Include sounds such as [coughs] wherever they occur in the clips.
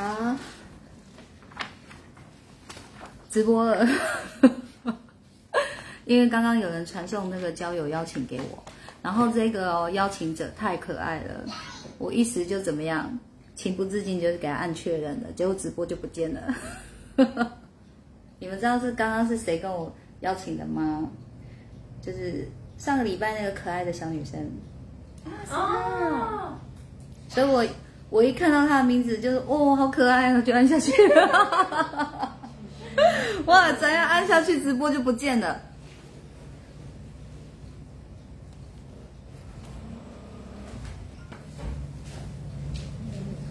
好，直播了，因为刚刚有人传送那个交友邀请给我，然后这个哦邀请者太可爱了，我一时就怎么样，情不自禁就是给他按确认了，结果直播就不见了。[laughs] 你们知道是刚刚是谁跟我邀请的吗？就是上个礼拜那个可爱的小女生。哦，所以我我一看到他的名字就是哦，好可爱啊，就按下去了。[laughs] 哇，怎样按下去直播就不见了？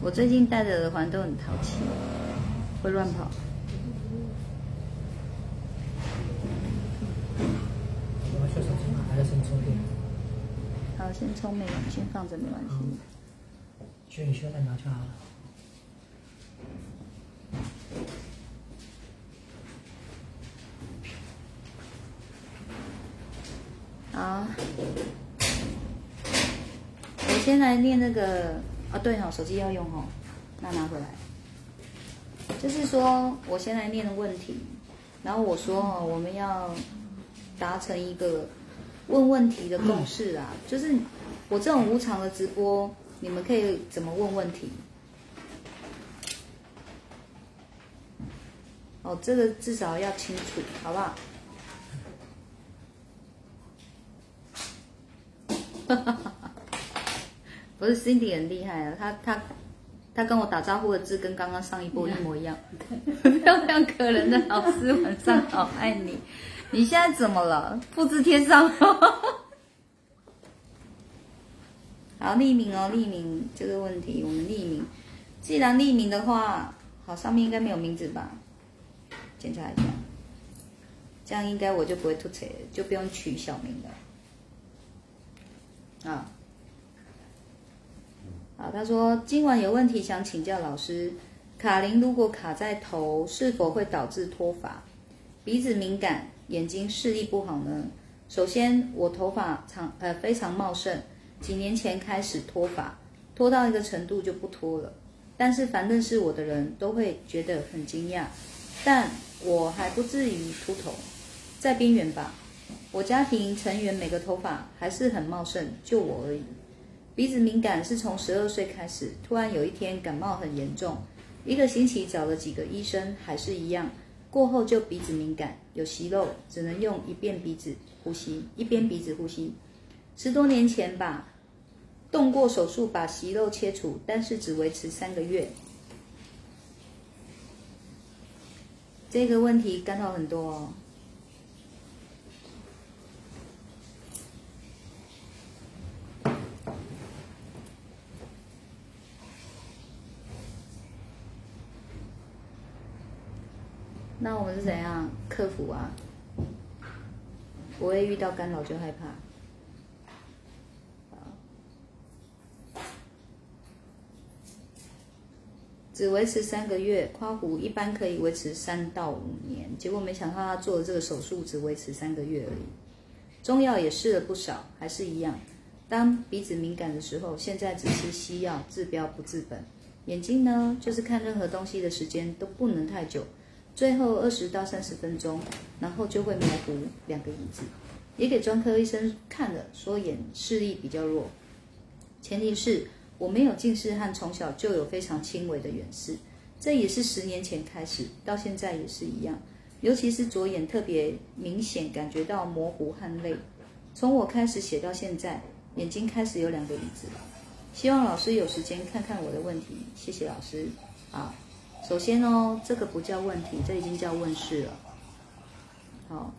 我最近戴的耳环都很淘气，会乱跑。好，先充没关系，先放着没关系。需要你需要再拿就好了。好，我先来念那个啊，对哈、手机要用哦，那拿回来。就是说我先来念的问题，然后我说哦，我们要达成一个问问题的共识啊，就是我这种无偿的直播，你们可以怎么问问题？哦，这个至少要清楚，好不好？[laughs] 不是 Cindy 很厉害啊，他他他跟我打招呼的字跟刚刚上一波一模一样。[laughs] 漂亮可人的老师，晚上好，爱你。你现在怎么了？复制贴上。好，匿名哦，匿名这个问题我们匿名。既然匿名的话，好，上面应该没有名字吧？检查一下，这样应该我就不会吐槽，就不用取小名了。啊，好，他说今晚有问题想请教老师，卡铃如果卡在头，是否会导致脱发？鼻子敏感，眼睛视力不好呢？首先，我头发长呃非常茂盛，几年前开始脱发，脱到一个程度就不脱了。但是凡认识我的人都会觉得很惊讶，但我还不至于秃头，在边缘吧。我家庭成员每个头发还是很茂盛，就我而已。鼻子敏感是从十二岁开始，突然有一天感冒很严重，一个星期找了几个医生，还是一样。过后就鼻子敏感，有息肉，只能用一边鼻子呼吸，一边鼻子呼吸。十多年前吧，动过手术把息肉切除，但是只维持三个月。这个问题干扰很多哦。那我们是怎样克服啊？不会遇到干扰就害怕。只维持三个月，夸胡一般可以维持三到五年，结果没想到他做的这个手术只维持三个月而已。中药也试了不少，还是一样。当鼻子敏感的时候，现在只吃西药，治标不治本。眼睛呢，就是看任何东西的时间都不能太久，最后二十到三十分钟，然后就会模糊两个影子。也给专科医生看了，说眼视力比较弱，前提是我没有近视和从小就有非常轻微的远视，这也是十年前开始，到现在也是一样，尤其是左眼特别明显感觉到模糊和累。从我开始写到现在，眼睛开始有两个影子。希望老师有时间看看我的问题，谢谢老师。好，首先哦，这个不叫问题，这已经叫问世了。好，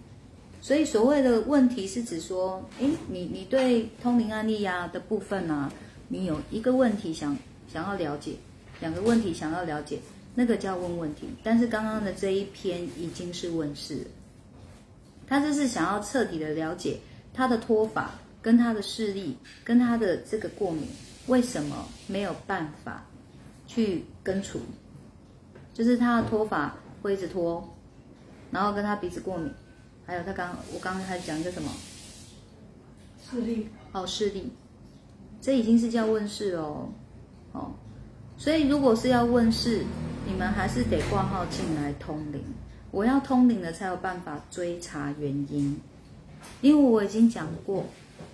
所以所谓的问题是指说，诶，你你对通灵案例呀、的部分呢、你有一个问题想想要了解，两个问题想要了解，那个叫问问题。但是刚刚的这一篇已经是问世了，他这是想要彻底的了解他的脱发跟他的视力跟他的这个过敏为什么没有办法去根除，就是他的脱发会一直脱，然后跟他鼻子过敏，还有他刚我刚刚还讲一个什么？视力哦，视力，这已经是叫问世哦。哦，所以如果是要问世，你们还是得挂号进来通灵。我要通灵了，才有办法追查原因。因为我已经讲过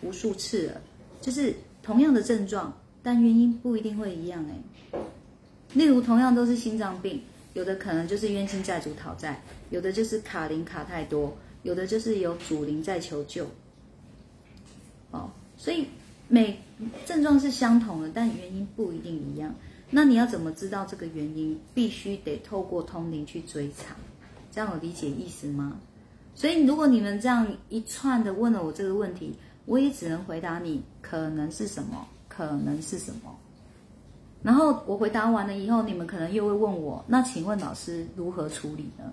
无数次了，就是同样的症状，但原因不一定会一样哎。例如，同样都是心脏病，有的可能就是冤亲债主讨债，有的就是卡灵卡太多，有的就是有主灵在求救。哦，所以每症状是相同的，但原因不一定一样。那你要怎么知道这个原因？必须得透过通灵去追查，这样有理解意思吗？所以如果你们这样一串的问了我这个问题，我也只能回答你可能是什么，可能是什么。然后我回答完了以后，你们可能又会问我，那请问老师如何处理呢？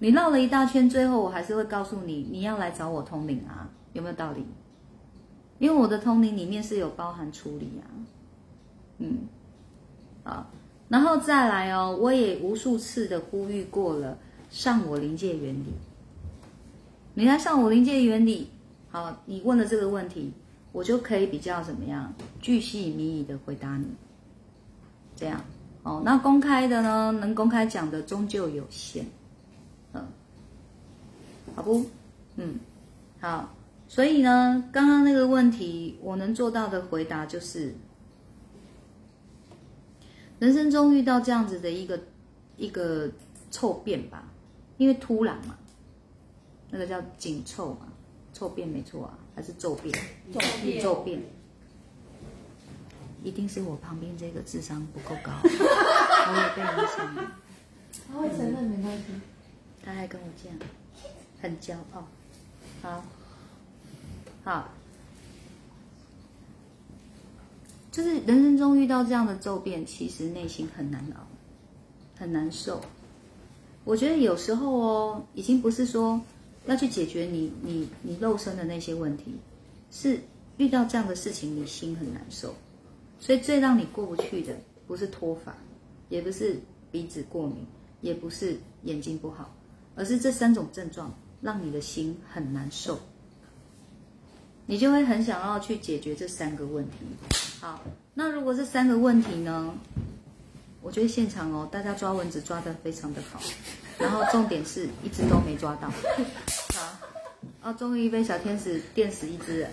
你绕了一大圈，最后我还是会告诉你，你要来找我通灵啊，有没有道理？因为我的通灵里面是有包含处理啊，嗯。啊，然后再来哦，我也无数次的呼吁过了，上我临界原理。你来上我临界原理，好，你问了这个问题，我就可以比较怎么样，巨细靡遗的回答你。这样，哦，那公开的呢，能公开讲的终究有限，嗯，好不？嗯，好，所以呢，刚刚那个问题，我能做到的回答就是。人生中遇到这样子的一个一个臭变吧，因为突然嘛，那个叫紧凑嘛，臭变没错啊，还是骤变？骤变，骤变，一定是我旁边这个智商不够高，[laughs] 我也被影响了。他会承认没关系，他还跟我这样，很骄傲。好，好。就是人生中遇到这样的骤变，其实内心很难熬，很难受。我觉得有时候哦，已经不是说要去解决你你你肉身的那些问题，是遇到这样的事情，你心很难受。所以最让你过不去的，不是脱发，也不是鼻子过敏，也不是眼睛不好，而是这三种症状让你的心很难受。你就会很想要去解决这三个问题。好，那如果这三个问题呢？我觉得现场哦，大家抓蚊子抓得非常的好，然后重点是一只都没抓到。[laughs] 好，哦，终于被小天使电死一只了。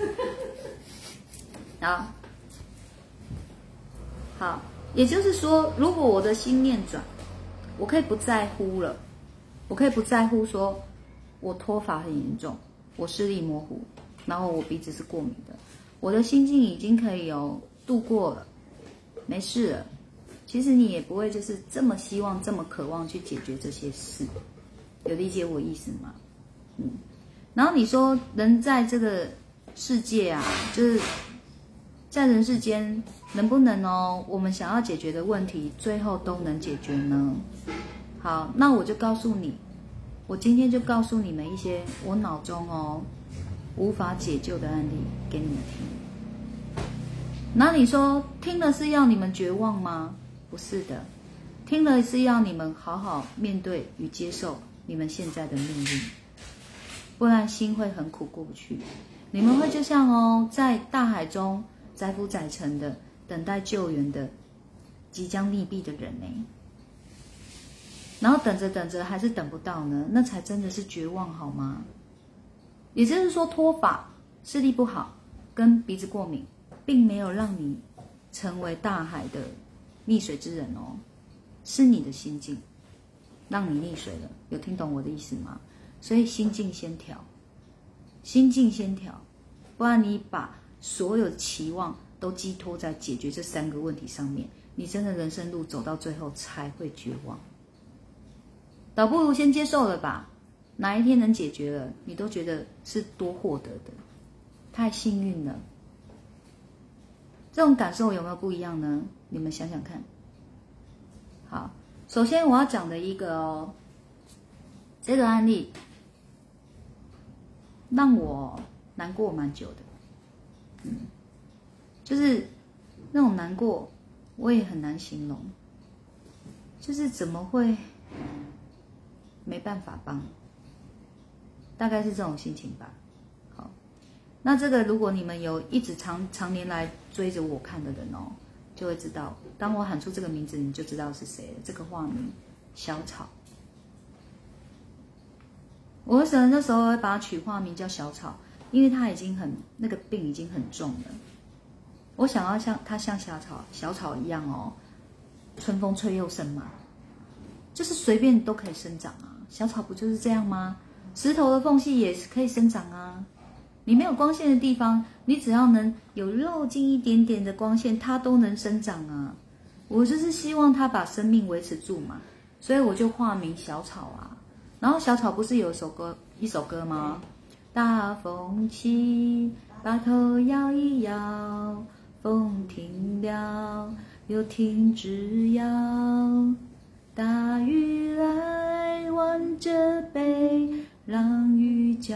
好，好，也就是说，如果我的心念转，我可以不在乎了，我可以不在乎说，我脱发很严重，我视力模糊。然后我鼻子是过敏的，我的心境已经可以有度过了，没事了。其实你也不会就是这么希望、这么渴望去解决这些事，有理解我意思吗？嗯。然后你说人在这个世界啊，就是在人世间能不能哦，我们想要解决的问题最后都能解决呢？好，那我就告诉你，我今天就告诉你们一些我脑中哦。无法解救的案例给你们听，那你说听了是要你们绝望吗？不是的，听了是要你们好好面对与接受你们现在的命运，不然心会很苦过不去。你们会就像哦，在大海中载浮载沉的等待救援的即将溺毙的人呢，然后等着等着还是等不到呢，那才真的是绝望好吗？也就是说，脱发、视力不好跟鼻子过敏，并没有让你成为大海的溺水之人哦，是你的心境让你溺水了。有听懂我的意思吗？所以心境先调，心境先调，不然你把所有的期望都寄托在解决这三个问题上面，你真的人生路走到最后才会绝望。倒不如先接受了吧。哪一天能解决了，你都觉得是多获得的，太幸运了。这种感受有没有不一样呢？你们想想看。好，首先我要讲的一个哦，这个案例让我难过蛮久的，嗯，就是那种难过，我也很难形容，就是怎么会没办法帮。大概是这种心情吧。好，那这个如果你们有一直长常年来追着我看的人哦，就会知道。当我喊出这个名字，你就知道是谁了。这个化名小草，我为什么那时候会把它取化名叫小草？因为他已经很那个病已经很重了。我想要像它像小草小草一样哦，春风吹又生嘛，就是随便都可以生长啊。小草不就是这样吗？石头的缝隙也是可以生长啊。你没有光线的地方，你只要能有漏进一点点的光线，它都能生长啊。我就是希望它把生命维持住嘛，所以我就化名小草啊。然后小草不是有一首歌一首歌吗？大风起，把头摇一摇，风停了又停止摇。大雨来，望着北，浪雨浇。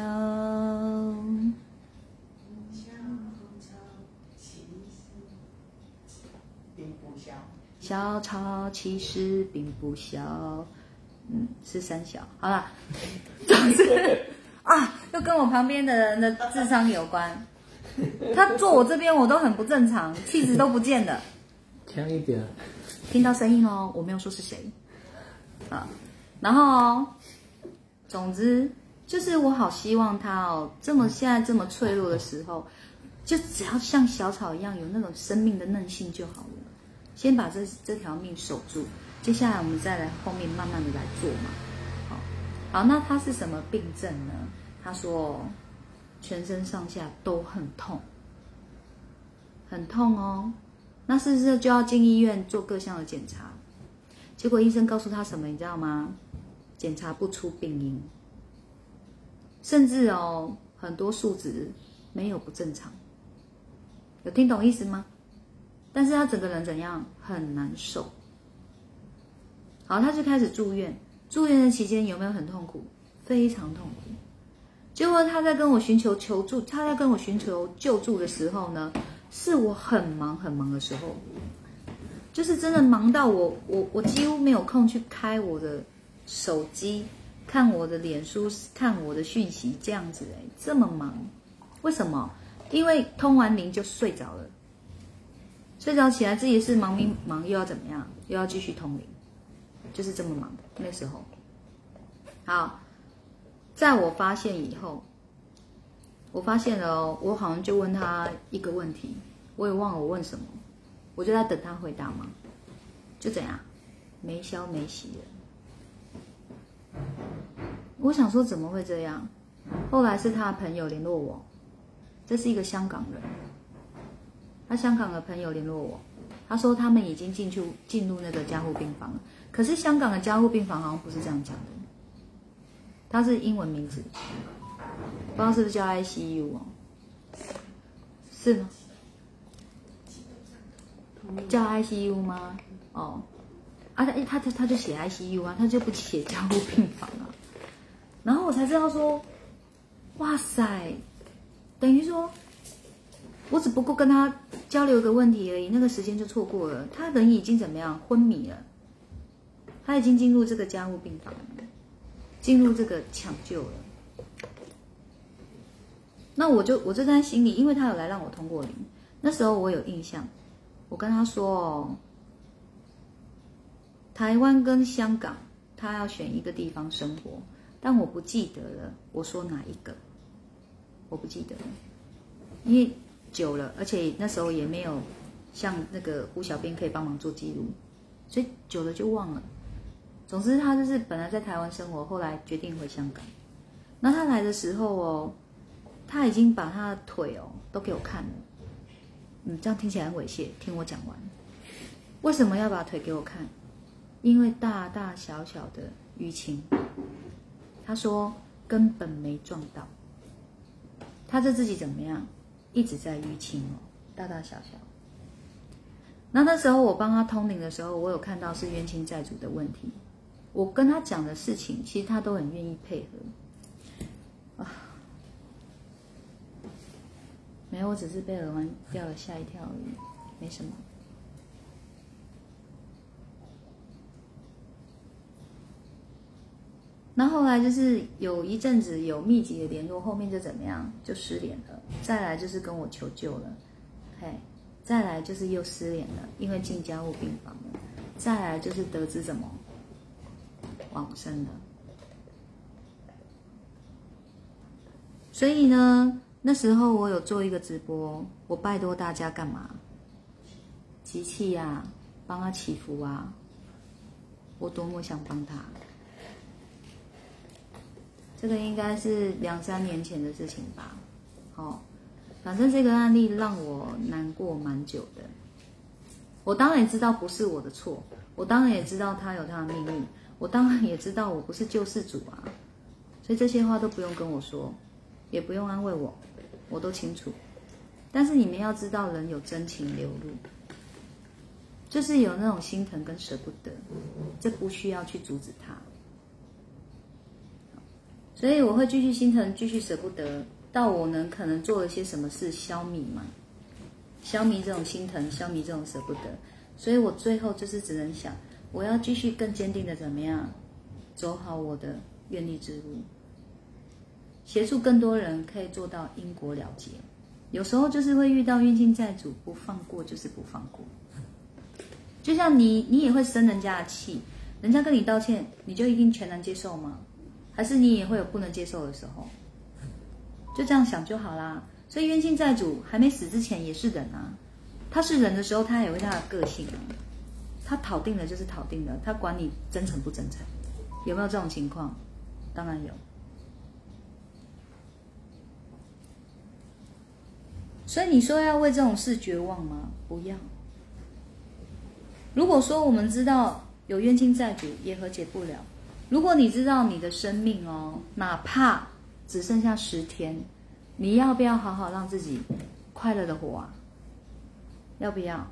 小草其实并不小，嗯，是三小。好了，[laughs] 总之啊，又跟我旁边的人的智商有关。他坐我这边，我都很不正常，气质都不见了。强一点。听到声音哦，我没有说是谁。啊，然后哦，总之就是我好希望他哦，这么现在这么脆弱的时候，就只要像小草一样有那种生命的韧性就好了。先把这这条命守住，接下来我们再来后面慢慢的来做嘛。好，好，那他是什么病症呢？他说全身上下都很痛，很痛哦。那是不是就要进医院做各项的检查？结果医生告诉他什么，你知道吗？检查不出病因，甚至哦很多数值没有不正常。有听懂意思吗？但是他整个人怎样？很难受。好，他就开始住院。住院的期间有没有很痛苦？非常痛苦。结果他在跟我寻求求助，他在跟我寻求救助的时候呢，是我很忙很忙的时候，就是真的忙到我我我几乎没有空去开我的手机，看我的脸书，看我的讯息，这样子哎，这么忙，为什么？因为通完灵就睡着了。睡着起来，自己是忙忙忙，又要怎么样？又要继续通灵，就是这么忙。那时候，好，在我发现以后，我发现了哦，我好像就问他一个问题，我也忘了我问什么，我就在等他回答嘛，就怎样，没消没息了。我想说怎么会这样？后来是他的朋友联络我，这是一个香港人。他香港的朋友联络我，他说他们已经进去进入那个加护病房了。可是香港的加护病房好像不是这样讲的，他是英文名字，不知道是不是叫 ICU 哦？是吗？叫 ICU 吗？哦，啊他他他他就写 ICU 啊，他就不写加护病房啊。然后我才知道说，哇塞，等于说。我只不过跟他交流一个问题而已，那个时间就错过了。他人已经怎么样？昏迷了，他已经进入这个加护病房，进入这个抢救了。那我就我就在心里，因为他有来让我通过灵，那时候我有印象，我跟他说哦，台湾跟香港，他要选一个地方生活，但我不记得了，我说哪一个？我不记得了，因为。久了，而且那时候也没有像那个胡小编可以帮忙做记录，所以久了就忘了。总之，他就是本来在台湾生活，后来决定回香港。那他来的时候哦，他已经把他的腿哦都给我看了。嗯，这样听起来很猥亵。听我讲完，为什么要把腿给我看？因为大大小小的淤青，他说根本没撞到。他这自己怎么样？一直在淤青哦，大大小小。那那时候我帮他通灵的时候，我有看到是冤亲债主的问题。我跟他讲的事情，其实他都很愿意配合。啊，没有，我只是被耳环掉了吓一跳而已，没什么。那后来就是有一阵子有密集的联络，后面就怎么样，就失联了。再来就是跟我求救了，嘿，再来就是又失联了，因为进加护病房了，再来就是得知怎么往生了。所以呢，那时候我有做一个直播，我拜托大家干嘛？集气呀、帮他祈福啊！我多么想帮他。这个应该是两三年前的事情吧。好、反正这个案例让我难过蛮久的。我当然也知道不是我的错，我当然也知道他有他的命运，我当然也知道我不是救世主啊。所以这些话都不用跟我说，也不用安慰我，我都清楚。但是你们要知道，人有真情流露，就是有那种心疼跟舍不得，这不需要去阻止他。所以我会继续心疼，继续舍不得，到我能可能做了些什么事消弭嘛，消弭这种心疼，消弭这种舍不得。所以我最后就是只能想，我要继续更坚定的怎么样，走好我的愿力之路，协助更多人可以做到因果了结。有时候就是会遇到冤亲债主，不放过就是不放过。就像你，你也会生人家的气，人家跟你道歉，你就一定全然接受吗？还是你也会有不能接受的时候？就这样想就好啦。所以冤亲债主还没死之前也是人啊，他是人的时候，他也有他的个性啊。他讨定了就是讨定了，他管你真诚不真诚，有没有这种情况？当然有。所以你说要为这种事绝望吗？不要。如果说我们知道有冤亲债主也和解不了，如果你知道你的生命哦，哪怕只剩下十天，你要不要好好让自己快乐的活啊？要不要？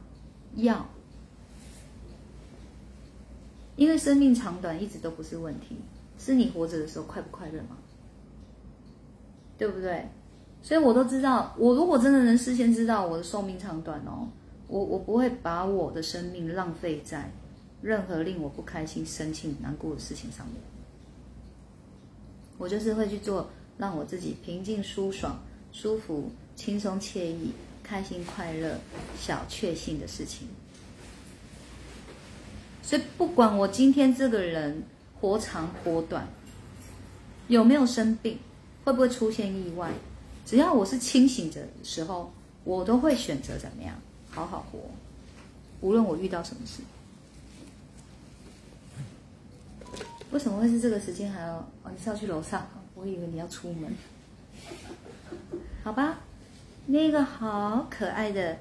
要。因为生命长短一直都不是问题，是你活着的时候快不快乐嘛？对不对？所以我都知道，我如果真的能事先知道我的寿命长短哦，我我不会把我的生命浪费在任何令我不开心、生气、难过的事情上面。我就是会去做让我自己平静、舒爽、舒服、轻松、惬意、开心、快乐、小确幸的事情。所以不管我今天这个人活长活短，有没有生病，会不会出现意外，只要我是清醒的时候，我都会选择怎么样好好活，无论我遇到什么事。为什么会是这个时间还要？哦，你是要去楼上？我以为你要出门。好吧，那个好可爱的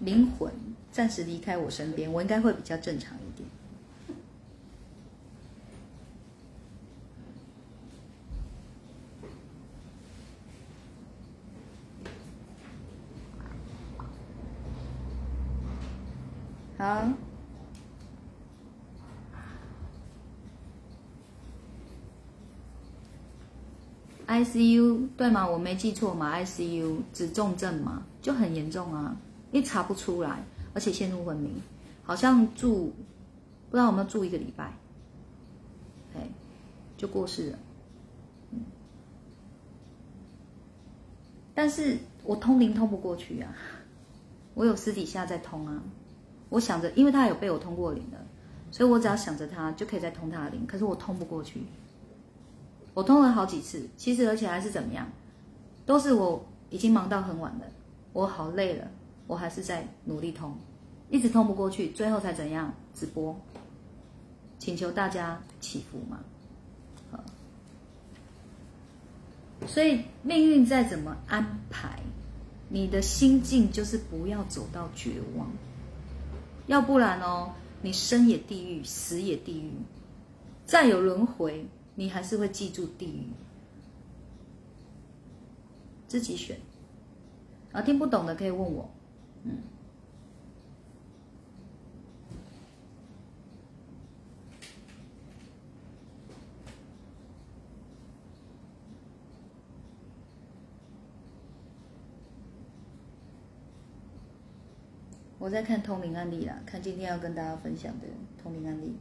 灵魂暂时离开我身边，我应该会比较正常一点。好。ICU 对吗？我没记错嘛？ICU 指重症嘛，就很严重啊，一查不出来，而且陷入昏迷，好像住不知道有没有住一个礼拜，哎，就过世了。但是我通灵通不过去啊，我有私底下在通啊，我想着，因为他有被我通过灵的，所以我只要想着他就可以再通他的灵，可是我通不过去。我通了好几次，其实而且还是怎么样，都是我已经忙到很晚了，我好累了，我还是在努力通，一直通不过去，最后才怎样直播，请求大家祈福嘛。所以命运再怎么安排，你的心境就是不要走到绝望，要不然哦，你生也地狱，死也地狱，再有轮回。你还是会记住地狱，自己选。啊，听不懂的可以问我，嗯。我在看通灵案例啦，看今天要跟大家分享的通灵案例。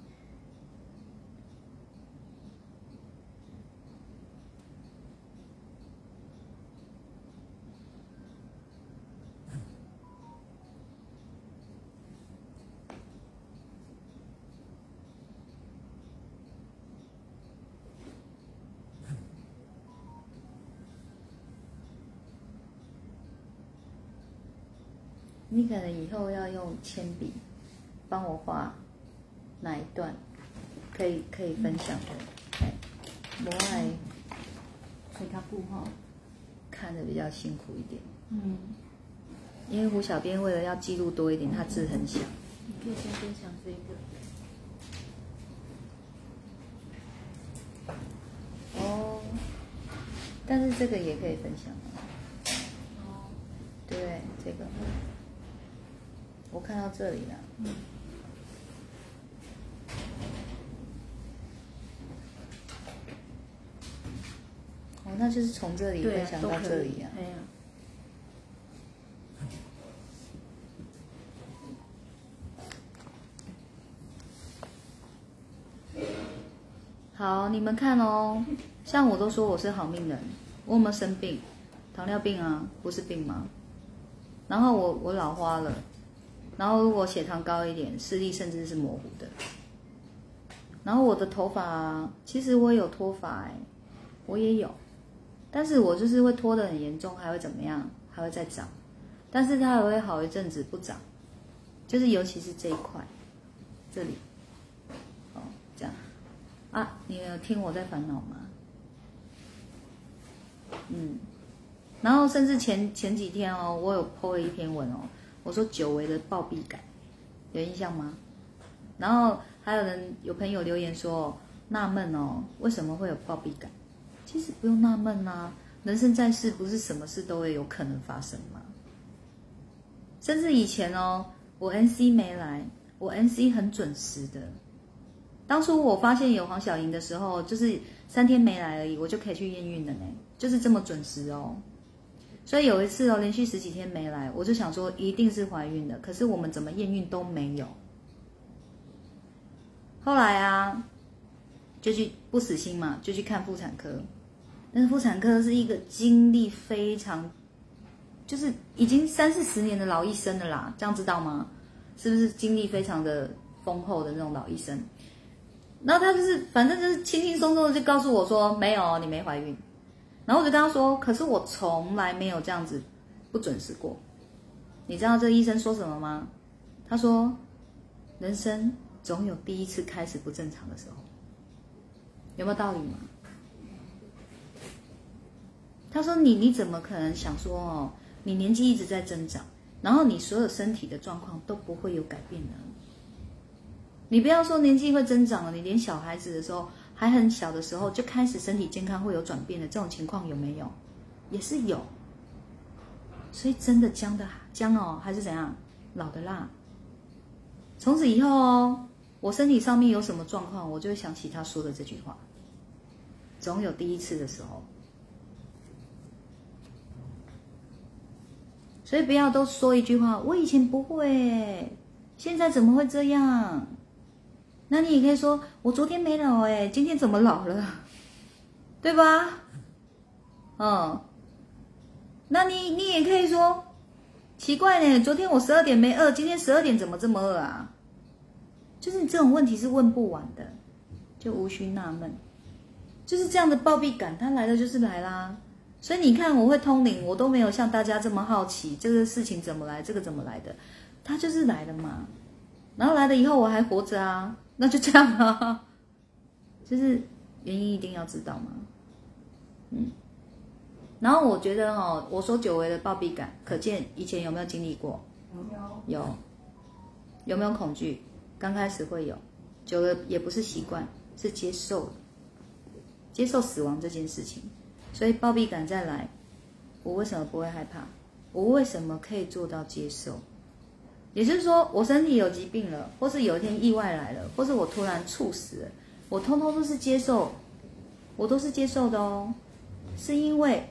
你可能以后要用铅笔帮我画哪一段，可以可以分享的。哎，我爱水卡布哈，看的比较辛苦一点，嗯，因为胡小编为了要记录多一点，他字很小。你可以先分享这个，哦，但是这个也可以分享对？这个我看到这里了。嗯，哦，那就是从这里分享到这里呀，好，你们看哦，像我都说我是好命人，我有没有生病？糖尿病啊，不是病吗？然后我我老花了，然后如果血糖高一点，视力甚至是模糊的。然后我的头发，其实我有脱发哎，我也有，但是我就是会脱得很严重，还会怎么样？还会再长，但是它还会好一阵子不长，就是尤其是这一块，这里，哦，这样。啊，你有听我在烦恼吗？嗯，然后甚至前前几天哦，我有 po 了一篇文哦，我说久违的暴毙感，有印象吗？然后还有人有朋友留言说纳闷哦，为什么会有暴毙感？其实不用纳闷啦、人生在世不是什么事都会有可能发生吗？甚至以前哦，我 NC 没来，我 NC 很准时的。当初我发现有黄小莹的时候，就是三天没来而已，我就可以去验孕了呢，就是这么准时哦。所以有一次哦，连续十几天没来，我就想说一定是怀孕的，可是我们怎么验孕都没有。后来啊，就去不死心嘛，就去看妇产科。但是妇产科是一个经历非常，就是已经三四十年的老医生了啦，这样知道吗？是不是经历非常的丰厚的那种老医生？然后他就是反正就是轻轻松松的就告诉我说没有，你没怀孕。然后我就跟他说，可是我从来没有这样子不准时过。你知道这个医生说什么吗？他说，人生总有第一次开始不正常的时候，有没有道理吗？他说你你怎么可能想说哦，你年纪一直在增长，然后你所有身体的状况都不会有改变呢？你不要说年纪会增长了，你连小孩子的时候还很小的时候就开始身体健康会有转变的这种情况有没有？也是有。所以真的僵的僵哦，还是怎样老的辣？从此以后哦，我身体上面有什么状况，我就会想起他说的这句话：总有第一次的时候。所以不要都说一句话，我以前不会，现在怎么会这样？那你也可以说，我昨天没老哎，今天怎么老了？对吧？嗯，那你你也可以说，奇怪呢，昨天我十二点没饿，今天十二点怎么这么饿啊？就是这种问题是问不完的，就无需纳闷，就是这样的暴毙感，它来了就是来啦。所以你看，我会通灵，我都没有像大家这么好奇这个事情怎么来，这个怎么来的，它就是来了嘛。然后来了以后我还活着啊，那就这样啊。就是原因一定要知道吗，嗯。然后我觉得哦，我说久违的暴毙感，可见以前有没有经历过？有，有。有没有恐惧？刚开始会有，久了也不是习惯，是接受，接受死亡这件事情。所以暴毙感再来，我为什么不会害怕？我为什么可以做到接受？也就是说，我身体有疾病了，或是有一天意外来了，或是我突然猝死了，我通通都是接受，我都是接受的哦。是因为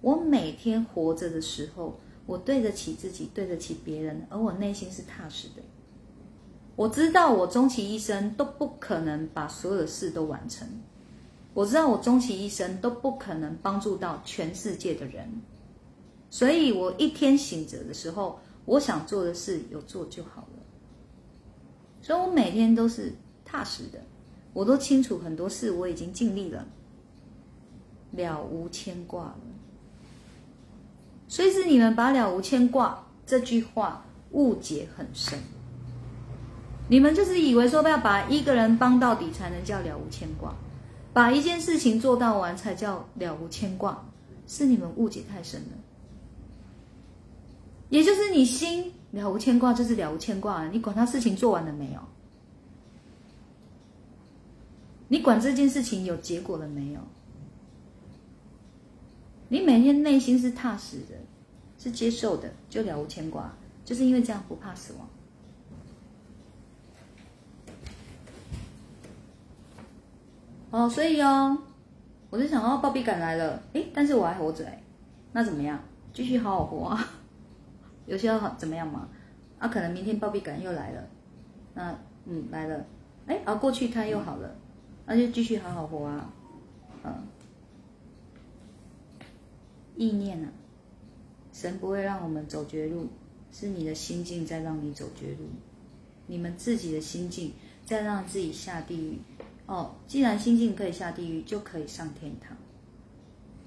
我每天活着的时候，我对得起自己，对得起别人，而我内心是踏实的。我知道我终其一生都不可能把所有的事都完成。我知道我终其一生都不可能帮助到全世界的人，所以我一天醒着的时候，我想做的事有做就好了。所以我每天都是踏实的，我都清楚很多事我已经尽力了，了无牵挂了。所以是你们把“了无牵挂”这句话误解很深。你们就是以为说要把一个人帮到底才能叫了无牵挂，把一件事情做到完才叫了无牵挂，是你们误解太深了。也就是你心了无牵挂，就是了无牵挂了。你管他事情做完了没有？你管这件事情有结果了没有？你每天内心是踏实的，是接受的，就了无牵挂，就是因为这样不怕死亡。哦，所以哦，我就想哦，暴毙感来了，诶，但是我还活着诶，那怎么样？继续好好活啊！有些好怎么样嘛？啊，可能明天暴毙感又来了，那嗯来了，哎，熬过去它又好了，那就继续好好活啊，嗯，意念啊，神不会让我们走绝路，是你的心境在让你走绝路，你们自己的心境在让自己下地狱。哦，既然心境可以下地狱，就可以上天堂。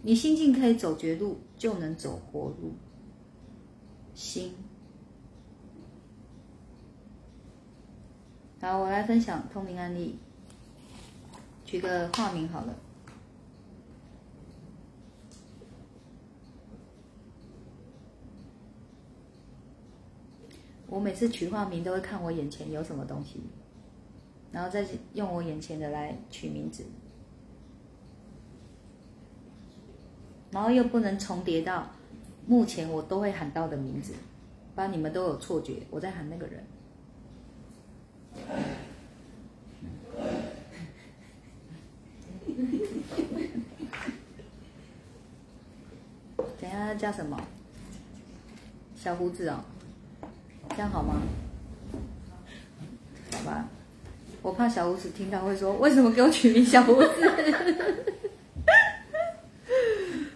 你心境可以走绝路，就能走活路。心，好，我来分享通灵案例，取个化名好了。我每次取化名都会看我眼前有什么东西。然后再用我眼前的来取名字，然后又不能重叠到目前我都会喊到的名字，不然你们都有错觉我在喊那个人。等下叫什么？小胡子哦，这样好吗？好吧。我怕小胡子听到会说：“为什么给我取名小胡子？[laughs]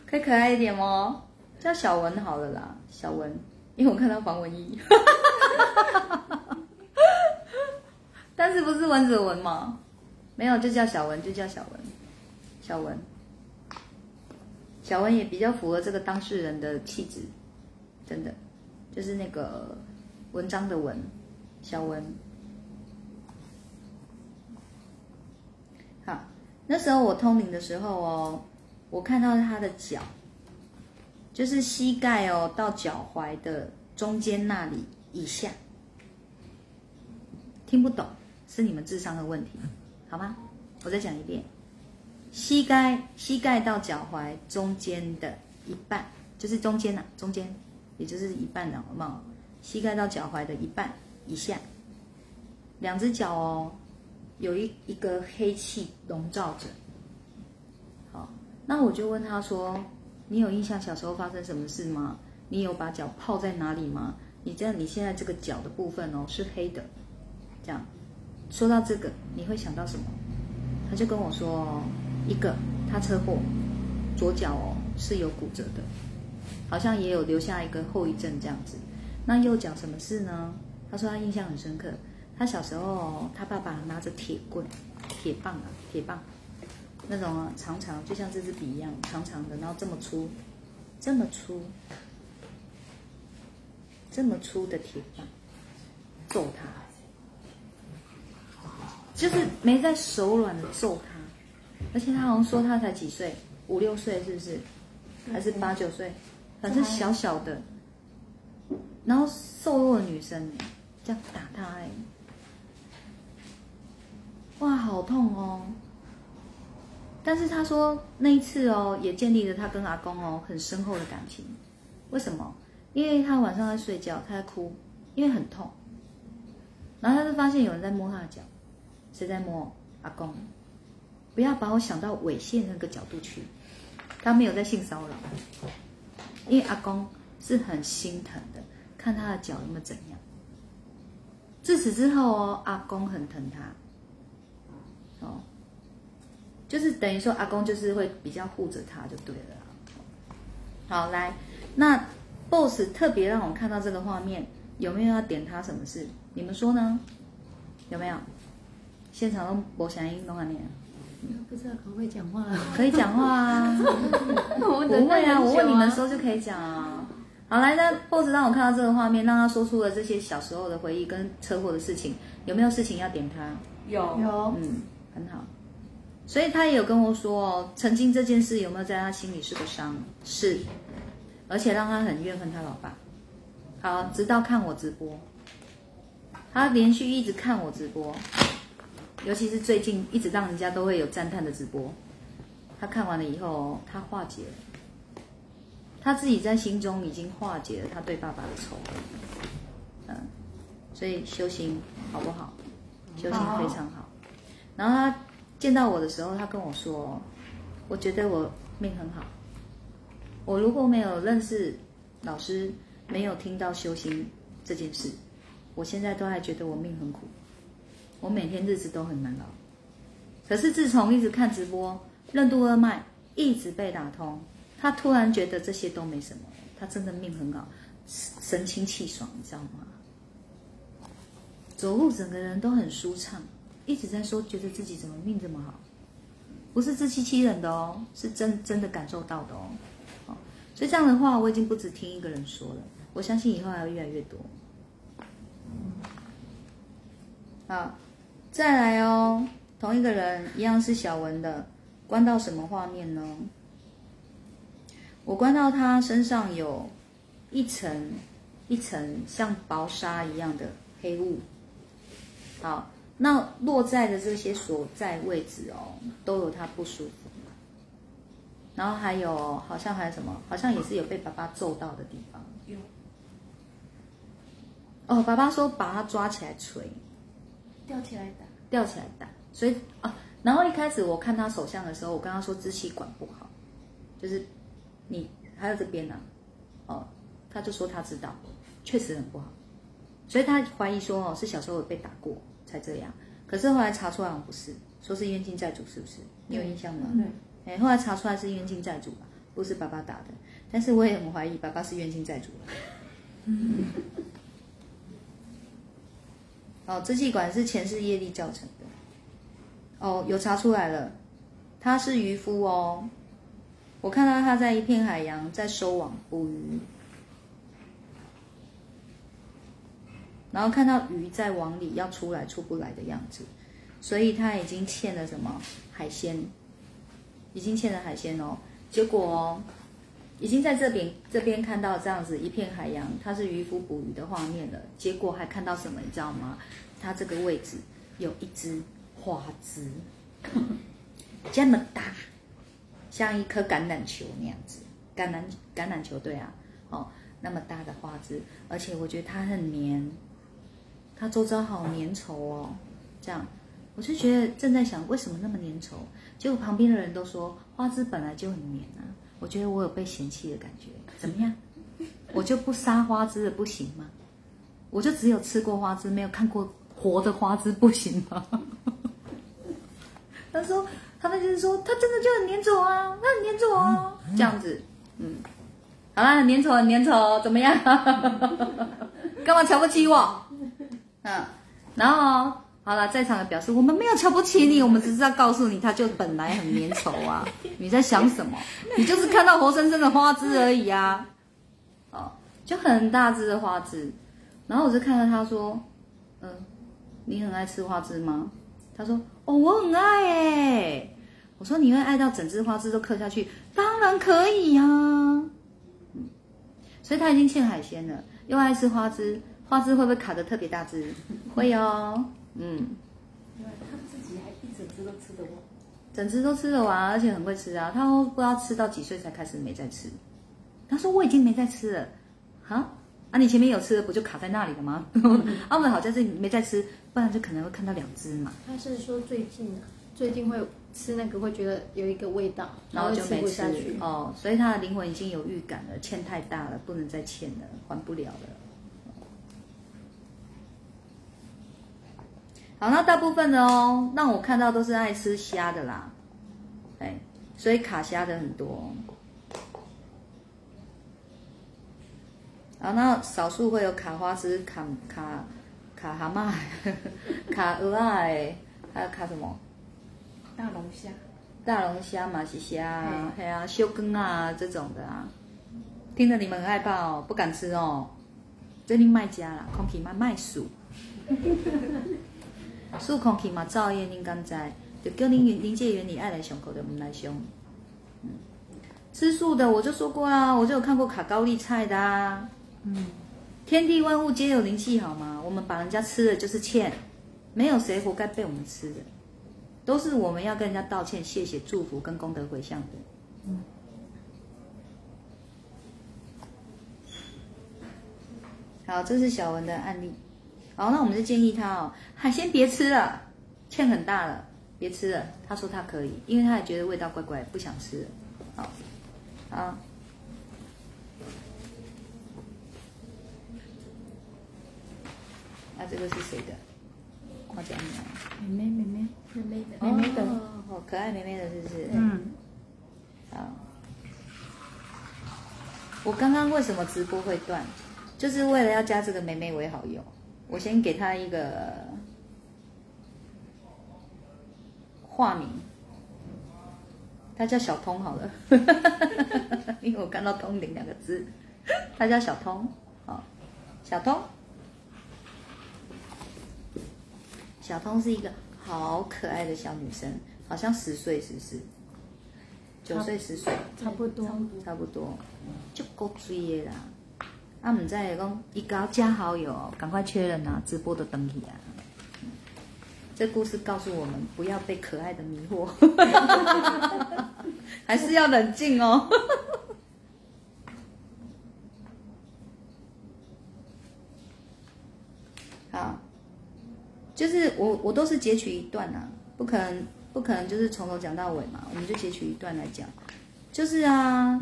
可以可爱一点吗？叫小文好了啦，小文，因为我看到黄文义，但是不是文子文吗？没有，就叫小文，就叫小文，小文，小文也比较符合这个当事人的气质，真的，就是那个文章的文，小文。”好那时候我通灵的时候哦，我看到他的脚，就是膝盖哦到脚踝的中间那里以下，听不懂是你们智商的问题，好吗？我再讲一遍，膝盖膝盖到脚踝中间的一半，就是中间呐，中间，也就是一半的好不好？膝盖到脚踝的一半以下，两只脚哦。有一一个黑气笼罩着，好，那我就问他说：“你有印象小时候发生什么事吗？你有把脚泡在哪里吗？你这样，你现在这个脚的部分哦是黑的，这样。说到这个，你会想到什么？他就跟我说：一个他车祸，左脚哦是有骨折的，好像也有留下一个后遗症这样子。那右脚什么事呢？他说他印象很深刻。”他小时候，他爸爸拿着铁棍、铁棒啊，铁棒，那种啊，长长，就像这支笔一样，长长的，然后这么粗，这么粗，这么粗的铁棒，揍他，就是没在手软的揍他，而且他好像说他才几岁，五六岁是不是？还是八九岁？反正小小的，然后瘦弱的女生，这样打他哎。哇，好痛哦！但是他说那一次哦，也建立了他跟阿公哦很深厚的感情。为什么？因为他晚上在睡觉，他在哭，因为很痛。然后他就发现有人在摸他的脚，谁在摸？阿公。不要把我想到猥亵那个角度去，他没有在性骚扰，因为阿公是很心疼的，看他的脚有没有怎样。自此之后哦，阿公很疼他。哦，就是等于说阿公就是会比较护着他就对了。好，来，那 boss 特别让我看到这个画面，有没有要点他什么事？你们说呢？有没有？现场都播响音，弄啊你。不知道可不可以讲话？可以讲话啊。[laughs] 不会啊，我问你们的时候就可以讲啊。好，来，那 boss 让我看到这个画面，让他说出了这些小时候的回忆跟车祸的事情，有没有事情要点他？有有嗯，很好。所以他也有跟我说哦，曾经这件事有没有在他心里是个伤？是，而且让他很怨恨他老爸。好，直到看我直播，他连续一直看我直播，尤其是最近一直让人家都会有赞叹的直播。他看完了以后，他化解了，他自己在心中已经化解了他对爸爸的仇恨。嗯，所以修行好不好？修行非常好。然后他见到我的时候，他跟我说：“我觉得我命很好。我如果没有认识老师，没有听到修行这件事，我现在都还觉得我命很苦。我每天日子都很难熬。可是自从一直看直播，任督二脉一直被打通，他突然觉得这些都没什么，他真的命很好，神清气爽，你知道吗？走路整个人都很舒畅。”一直在说，觉得自己怎么命这么好，不是自欺欺人的哦，是真真的感受到的哦。好，所以这样的话，我已经不止听一个人说了，我相信以后还会越来越多。好，再来哦，同一个人一样是小文的，关到什么画面呢？我关到他身上有一层一层像薄纱一样的黑雾。好。那落在的这些所在位置哦，都有他不舒服。然后还有，好像还有什么？好像也是有被爸爸揍到的地方。有。哦，爸爸说把他抓起来捶，吊起来打，吊起来打。所以啊，然后一开始我看他手相的时候，我跟他说支气管不好，就是你还有这边呢，哦，他就说他知道，确实很不好，所以他怀疑说哦是小时候有被打过。才这样，可是后来查出来不是，说是冤亲债主，是不是？你有印象吗？对。哎，后来查出来是冤亲债主不是爸爸打的。但是我也很怀疑爸爸是冤亲债主。嗯。[laughs] 哦，支气管是前世业力造成的。哦，有查出来了，他是渔夫哦。我看到他在一片海洋在收网捕鱼。然后看到鱼在网里要出来出不来的样子，所以他已经欠了什么海鲜，已经欠了海鲜哦。结果哦已经在这边这边看到这样子一片海洋，他是渔夫捕鱼的画面了。结果还看到什么，你知道吗？他这个位置有一只花枝，这么大，像一颗橄榄球那样子，橄榄橄榄球对啊，哦，那么大的花枝，而且我觉得它很黏。他周遭好粘稠哦，这样我就觉得正在想为什么那么粘稠，结果旁边的人都说花枝本来就很黏啊，我觉得我有被嫌弃的感觉，怎么样？我就不杀花枝的不行吗？我就只有吃过花枝，没有看过活的花枝不行吗？[laughs] 他说他们就是说他真的就很粘稠啊，他很粘稠啊，这样子，嗯，好啦，很粘稠，很粘稠，怎么样？[laughs] 干嘛瞧不起我？嗯，然后好了，在场的表示我们没有瞧不起你，我们只是在告诉你，它就本来很粘稠啊。[laughs] 你在想什么？你就是看到活生生的花枝而已啊。哦，就很大只的花枝。然后我就看到他说，嗯，你很爱吃花枝吗？他说，哦，我很爱诶。我说你会爱到整只花枝都刻下去？当然可以啊。嗯，所以他已经欠海鲜了，又爱吃花枝。花枝会不会卡的特别大只？[laughs] 会哦，嗯。对，他自己还一整只都吃得完，整只都吃得完，而且很会吃啊。他不知道吃到几岁才开始没再吃。他说我已经没在吃了，哈？啊，你前面有吃的不就卡在那里了吗？[laughs] 啊，我们好在这里没再吃，不然就可能会看到两只嘛。他是说最近最近会吃那个会觉得有一个味道，然后就没吃下去哦。所以他的灵魂已经有预感了，欠太大了，不能再欠了，还不了了。好，那大部分的哦，让我看到都是爱吃虾的啦，哎，所以卡虾的很多。好，那少数会有卡花枝、卡卡卡蛤蟆、[laughs] 卡鹅啊，哎，还有卡什么？大龙虾、大龙虾、马西虾，还有修根啊这种的啊。听得你们很害怕哦，不敢吃哦。最近卖家啦，空气卖卖素，[laughs] 素空气嘛造业您刚才就叫您临界原理爱来上口的，我们来上。嗯，吃素的我就说过啊，我就有看过卡高丽菜的啊。嗯，天地万物皆有灵气，好吗？我们把人家吃了就是欠，没有谁活该被我们吃的，都是我们要跟人家道歉、谢谢、祝福跟功德回向的。嗯好，这是小文的案例。好，那我们就建议他哦，海鲜别吃了，欠很大了，别吃了。他说他可以，因为他也觉得味道怪怪，不想吃了。好，啊。那、这个是谁的？夸奖你啊！妹妹妹妹妹妹的，妹妹的哦，好可爱妹妹的，是不是？嗯，好。我刚刚为什么直播会断？就是为了要加这个妹妹为好友。我先给她一个化名，她叫小通好了，[laughs] 因为我看到“通灵”两个字，她叫小通。好，小通。小通是一个好可爱的小女生，好像十岁，是不是？九岁、十岁，差不多。差不多，就够追的啦。啊，毋知讲一搞加好友哦，赶快确认啊，直播的登记啊。这故事告诉我们，不要被可爱的迷惑，[laughs] 还是要冷静哦。[laughs] 好，就是我我都是截取一段啊，不可能不可能就是从头讲到尾嘛，我们就截取一段来讲。就是啊，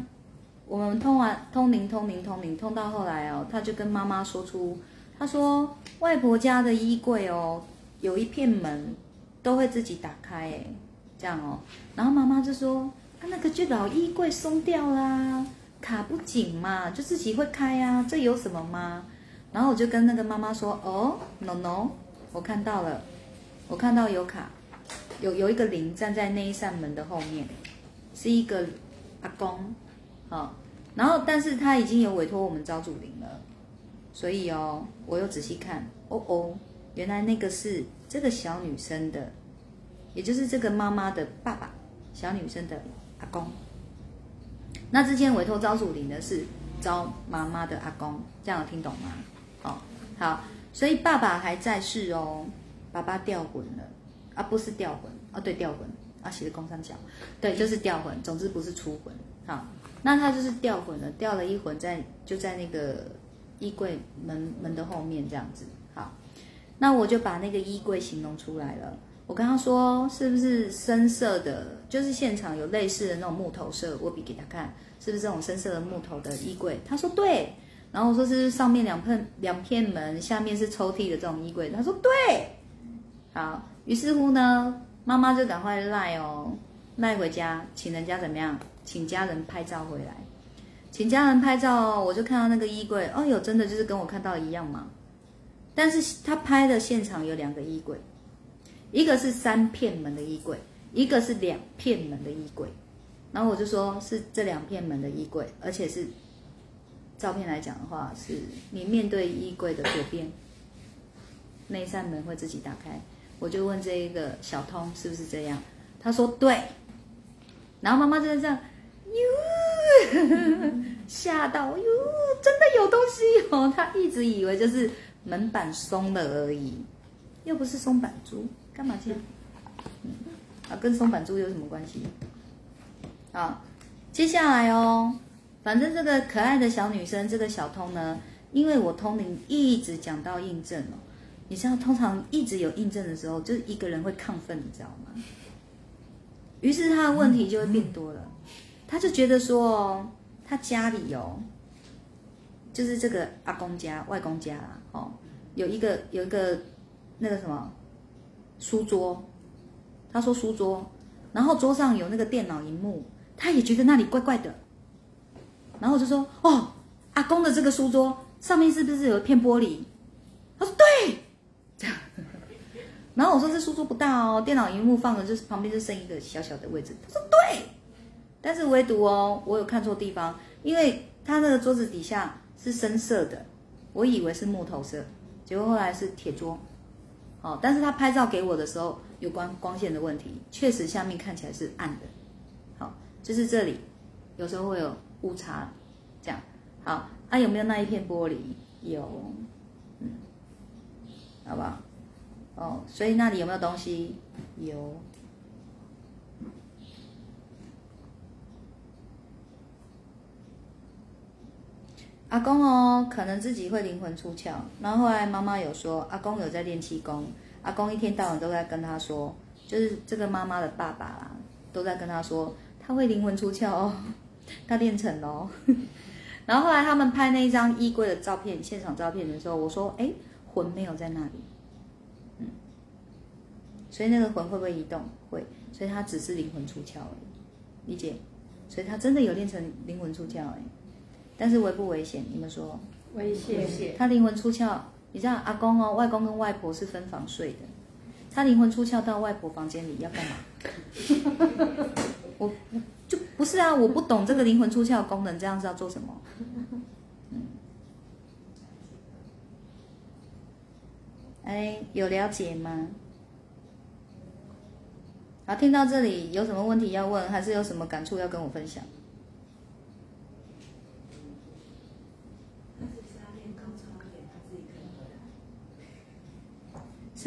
我们通完通灵通灵通灵通到后来哦，他就跟妈妈说出，他说外婆家的衣柜哦，有一片门都会自己打开，哎，这样哦，然后妈妈就说，啊那个就老衣柜松掉啦，卡不紧嘛，就自己会开啊，这有什么吗？然后我就跟那个妈妈说，哦，no no，我看到了，我看到有卡，有有一个灵站在那一扇门的后面，是一个阿公，好、然后但是他已经有委托我们招主灵了，所以哦，我又仔细看，哦哦，原来那个是这个小女生的，也就是这个妈妈的爸爸，小女生的阿公。那之前委托招主灵的是招妈妈的阿公，这样有听懂吗？哦，好，所以爸爸还在世哦，爸爸掉魂了啊，不是掉魂啊，对，掉魂啊，写的工商角，对，就是掉魂，总之不是出魂。好，那他就是掉魂了，掉了一魂在就在那个衣柜门门的后面这样子。好，那我就把那个衣柜形容出来了。我跟他说是不是深色的，就是现场有类似的那种木头色，我比给他看，是不是这种深色的木头的衣柜？他说对。然后我说是上面两片两片门，下面是抽屉的这种衣柜？他说对。好，于是乎呢，妈妈就赶快赖哦，赖回家，请人家怎么样？请家人拍照回来，请家人拍照，我就看到那个衣柜，哦哟，真的就是跟我看到一样嘛。但是他拍的现场有两个衣柜，一个是三片门的衣柜，一个是两片门的衣柜。然后我就说是这两片门的衣柜，而且是照片来讲的话，是你面对衣柜的左边那一扇门会自己打开。我就问这一个小通是不是这样，他说对。然后妈妈就是这样，哟，吓到哟，真的有东西哦！他一直以为就是门板松了而已，又不是松板猪，干嘛这样？啊，跟松板猪有什么关系？好，接下来哦，反正这个可爱的小女生，这个小通呢，因为我通灵一直讲到印证哦，你知道，通常一直有印证的时候，就是一个人会亢奋，你知道吗？于是他的问题就会变多了，他就觉得说哦，他家里哦，就是这个阿公家、外公家啦，哦，有一个有一个那个什么书桌，他说书桌，然后桌上有那个电脑荧幕，他也觉得那里怪怪的，然后就说哦，阿公的这个书桌上面是不是有一片玻璃？他说对，这样。然后我说这书桌不大哦，电脑荧幕放的就是旁边就剩一个小小的位置。他说对，但是唯独哦，我有看错地方，因为他那个桌子底下是深色的，我以为是木头色，结果后来是铁桌。哦，但是他拍照给我的时候有光光线的问题，确实下面看起来是暗的。好，就是这里有时候会有误差，这样。好，啊有没有那一片玻璃？有，嗯，好不好？哦，所以那里有没有东西？有。阿公哦，可能自己会灵魂出窍，然后后来妈妈有说，阿公有在练气功，阿公一天到晚都在跟他说，就是这个妈妈的爸爸啦，都在跟他说，他会灵魂出窍哦，[laughs] 他练成哦。[laughs] 然后后来他们拍那一张衣柜的照片，现场照片的时候，我说，哎，魂没有在那里，嗯，所以那个魂会不会移动？会，所以他只是灵魂出窍而已，理解？所以他真的有练成灵魂出窍哎。但是危不危险？你们说？危险。他灵魂出窍，你知道阿公哦，外公跟外婆是分房睡的。他灵魂出窍到外婆房间里要干嘛？[laughs] 我就不是啊，我不懂这个灵魂出窍功能，这样是要做什么？嗯，哎，有了解吗？好，听到这里有什么问题要问，还是有什么感触要跟我分享？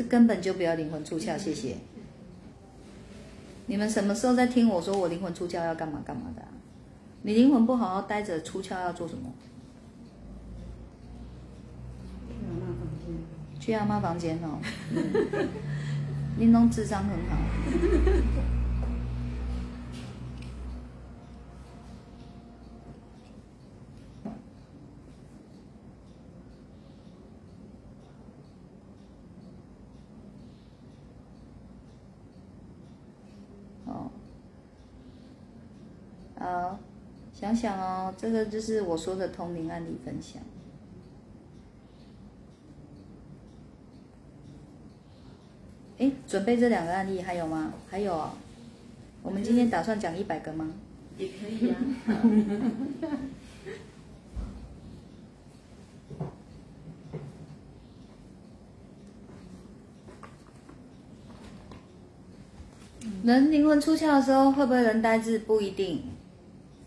是根本就不要灵魂出窍，谢谢。你们什么时候在听我说我灵魂出窍要干嘛干嘛的？你灵魂不好好待着，出窍要做什么？去阿妈房间。去阿妈房间哦。[laughs] 你弄智商很好。想想哦，这个就是我说的通灵案例分享。哎，准备这两个案例还有吗？还有哦，我们今天打算讲一百个吗？也可以啊。[laughs] 人灵魂出窍的时候，会不会人呆滞？不一定。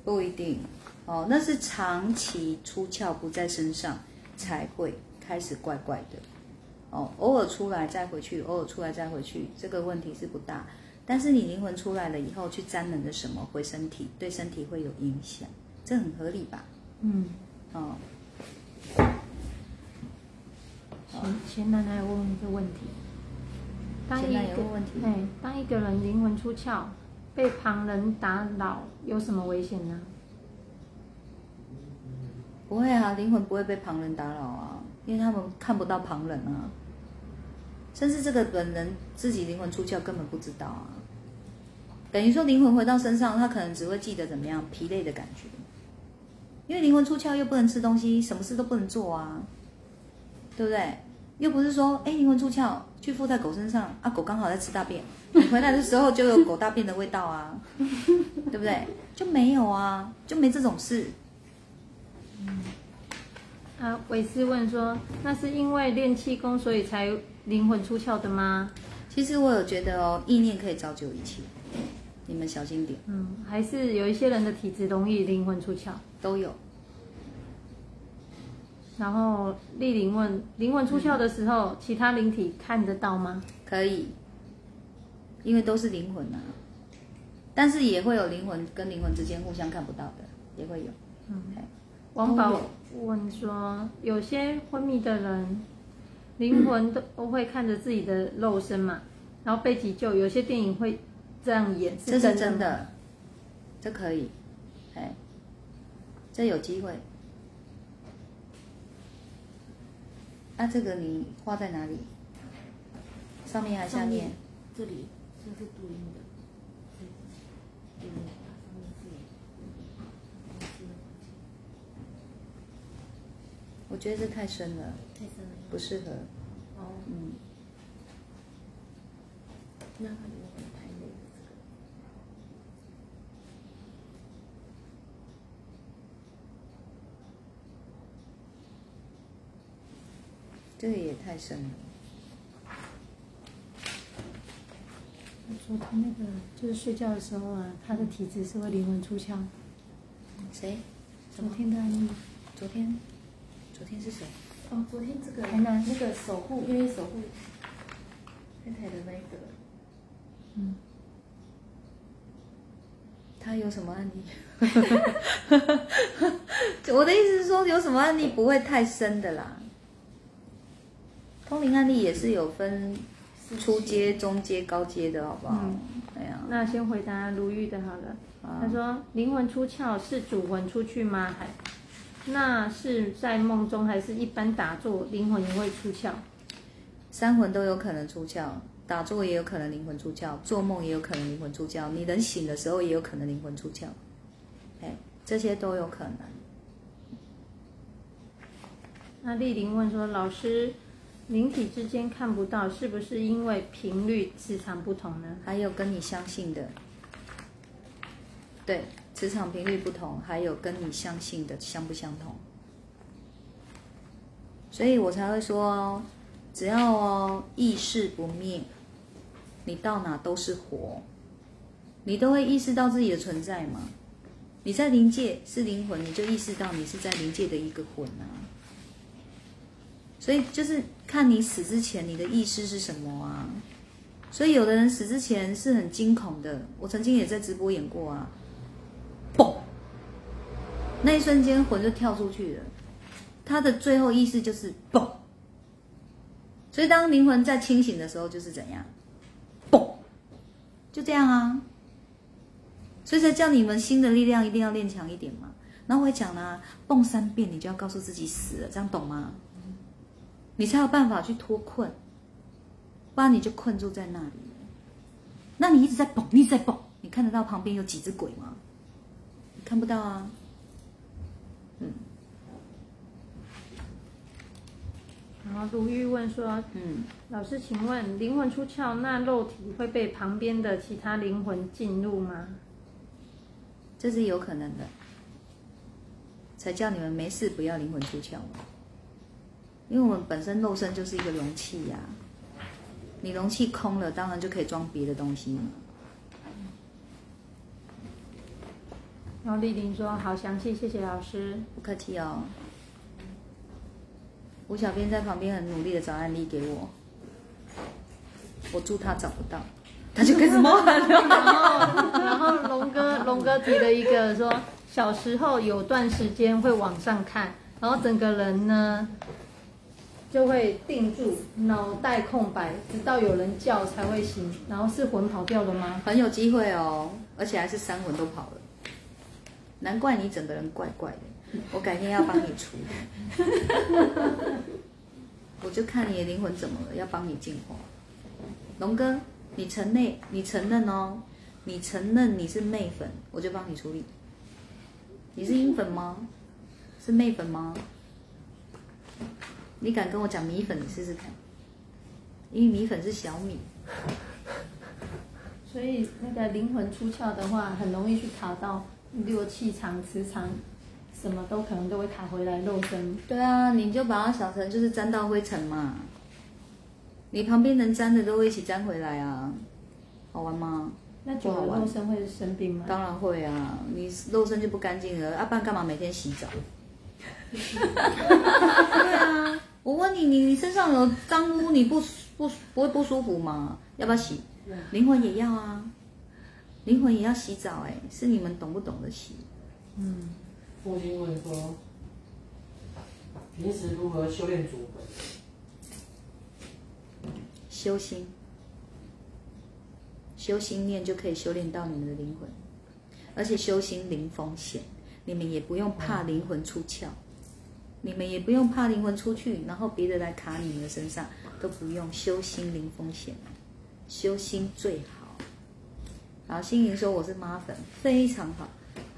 不一定哦，那是长期出窍不在身上才会开始怪怪的哦。偶尔出来再回去，偶尔出来再回去，这个问题是不大。但是你灵魂出来了以后，去沾染的什么回身体，对身体会有影响，这很合理吧？嗯，哦。前前男还问一个问题，当一个哎，当一个人灵魂出窍。被旁人打扰有什么危险呢？不会啊，灵魂不会被旁人打扰啊，因为他们看不到旁人啊，甚至这个本人自己灵魂出窍根本不知道啊。等于说灵魂回到身上，他可能只会记得怎么样疲累的感觉，因为灵魂出窍又不能吃东西，什么事都不能做啊，对不对？又不是说哎灵魂出窍去附在狗身上啊，狗刚好在吃大便。你回来的时候就有狗大便的味道啊，[laughs] 对不对？就没有啊，就没这种事。啊，韦斯问说：“那是因为练气功，所以才灵魂出窍的吗？”其实我有觉得哦，意念可以造就一切，你们小心点。嗯，还是有一些人的体质容易灵魂出窍，都有。然后丽玲问：灵魂出窍的时候，其他灵体看得到吗？可以。因为都是灵魂呐，但是也会有灵魂跟灵魂之间互相看不到的，也会有。嗯，王宝问说，有些昏迷的人，灵魂都 [coughs] 都会看着自己的肉身嘛，然后被急救。有些电影会这样演，这是真的，这可以，哎，这有机会。那这个你画在哪里？上面还是下面？这里。这是的，上面是，是。我觉得这太深了，太深了，不适合。哦，嗯，那太累了。这个也太深了。他说他那个就是睡觉的时候啊，他的体质是会灵魂出窍。谁？昨天的案例，昨天？昨天是谁？哦，昨天这个台南那个守护，因为守护太太的那个，嗯，他有什么案例？[laughs] 我的意思是说，有什么案例不会太深的啦。通灵案例也是有分初阶、中阶、高阶的，好不好？那先回答如玉的好了。啊他说灵魂出窍是主魂出去吗？还那是在梦中还是一般打坐灵魂也会出窍？三魂都有可能出窍，打坐也有可能灵魂出窍，做梦也有可能灵魂出窍，你人醒的时候也有可能灵魂出窍，哎，这些都有可能。那丽玲问说：“老师，灵体之间看不到，是不是因为频率磁场不同呢？还有跟你相信的，对，磁场频率不同，还有跟你相信的相不相同，所以我才会说，只要哦意识不灭，你到哪都是活，你都会意识到自己的存在嘛。你在灵界是灵魂，你就意识到你是在灵界的一个魂啊。所以就是看你死之前你的意识是什么啊。所以有的人死之前是很惊恐的，我曾经也在直播演过啊，嘣，那一瞬间魂就跳出去了，他的最后意识就是嘣。所以当灵魂在清醒的时候就是怎样，嘣，就这样啊。所以才叫你们心的力量一定要练强一点嘛。然后我会讲呢、蹦三遍你就要告诉自己死了，这样懂吗？你才有办法去脱困。不然你就困住在那里。那你一直在蹦，你一直在蹦，你看得到旁边有几只鬼吗？你看不到啊。嗯然后如玉问说嗯，：“老师，请问灵魂出窍，那肉体会被旁边的其他灵魂进入吗？这是有可能的，才叫你们没事不要灵魂出窍嘛。因为我们本身肉身就是一个容器呀、你容器空了，当然就可以装别的东西嘛。然后丽玲说：“好详细，谢谢老师。不客气哦。吴小编在旁边很努力的找案例给我，我祝他找不到，他就开始冒汗了。然后，然后龙哥龙哥提了一个说，小时候有段时间会往上看，然后整个人呢就会定住，脑袋空白，直到有人叫才会醒。然后是魂跑掉了吗？很有机会哦，而且还是三魂都跑了，难怪你整个人怪怪的。我改天要帮你处理，[laughs] 我就看你的灵魂怎么了，要帮你净化。龙哥，你承认，你承认哦，你承认你是妹粉，我就帮你处理。你是阴粉吗？是妹粉吗？你敢跟我讲米粉，你试试看，因为米粉是小米。[laughs] 所以那个灵魂出窍的话，很容易去卡到六气场、磁场，什么都可能都会卡回来肉身。对啊，你就把它想成就是沾到灰尘嘛，你旁边能沾的都会一起沾回来啊，好玩吗？那久了肉身会生病吗？当然会啊，你肉身就不干净了，啊，不然干嘛每天洗澡？[laughs] 对啊，我问你，你你身上有脏污，你不不不会不舒服吗？要不要洗？灵魂也要啊，灵魂也要洗澡哎、是你们懂不懂得洗？嗯，父亲问说，平时如何修炼主魂？修心，修心念就可以修炼到你们的灵魂，而且修心零风险，你们也不用怕灵魂出窍，你们也不用怕灵魂出去，然后别的来卡你们的身上，都不用，修心零风险，修心最好。然后心灵说我是妈粉，非常好，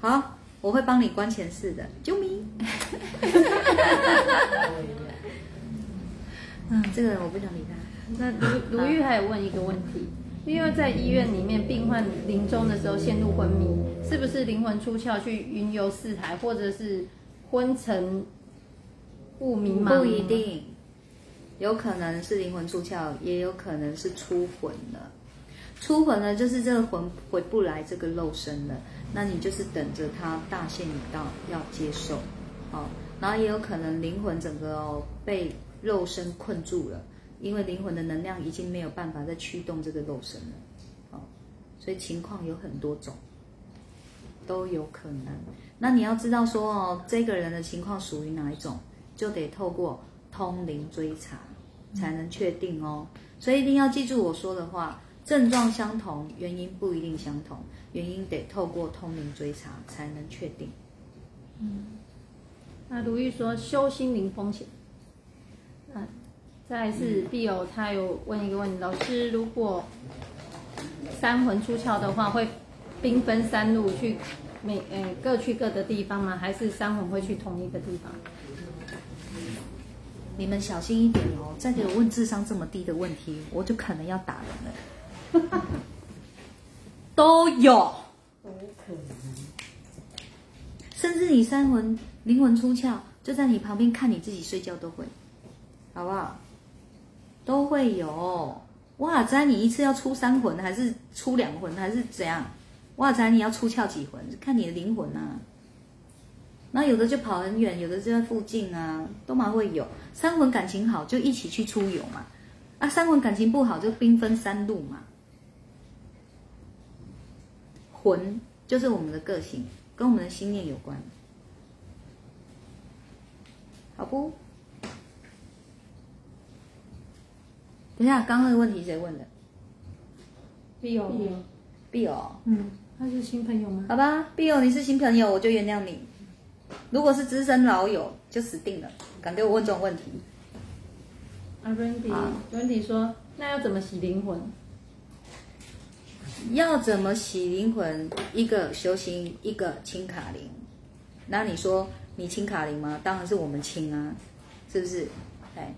好，我会帮你关前世的，救命！嗯，[laughs] 这个人我不想理他。那卢卢玉还有问一个问题，因为在医院里面，病患临终的时候陷入昏迷，是不是灵魂出窍去云游四海，或者是昏沉不迷茫？不一。定，有可能是灵魂出窍，也有可能是出魂了。出魂了，就是这个魂回不来这个肉身了，那你就是等着它大限已到要接受，好，然后也有可能灵魂整个哦被肉身困住了，因为灵魂的能量已经没有办法再驱动这个肉身了，好，所以情况有很多种，都有可能。那你要知道说哦，这个人的情况属于哪一种，就得透过通灵追查才能确定哦。所以一定要记住我说的话。症状相同，原因不一定相同，原因得透过通灵追查才能确定。嗯，那如玉说修心灵风险。嗯，再来是必友，他有问一个问题：老师，如果三魂出窍的话，会兵分三路去每呃各去各的地方吗？还是三魂会去同一个地方？你们小心一点哦！再给我问智商这么低的问题，我就可能要打人了。[laughs] 都有，都可能，甚至你三魂灵魂出窍，就在你旁边看你自己睡觉都会，好不好？都会有。哇塞，你一次要出三魂，还是出两魂，还是怎样？哇塞，你要出窍几魂？看你的灵魂啊。那有的就跑很远，有的就在附近啊，都蛮会有。三魂感情好，就一起去出游嘛。啊，三魂感情不好，就兵分三路嘛。魂就是我们的个性，跟我们的心念有关，好不？等一下，刚刚的问题谁问的？必友，必友，碧友，嗯，他是新朋友吗？好吧，必友，你是新朋友，我就原谅你。如果是资深老友，就死定了，敢对我问这种问题。啊，Randy，Randy 说，那要怎么洗灵魂？要怎么洗灵魂？一个修行，一个清卡灵。那你说你清卡灵吗？当然是我们清啊，是不是？哎，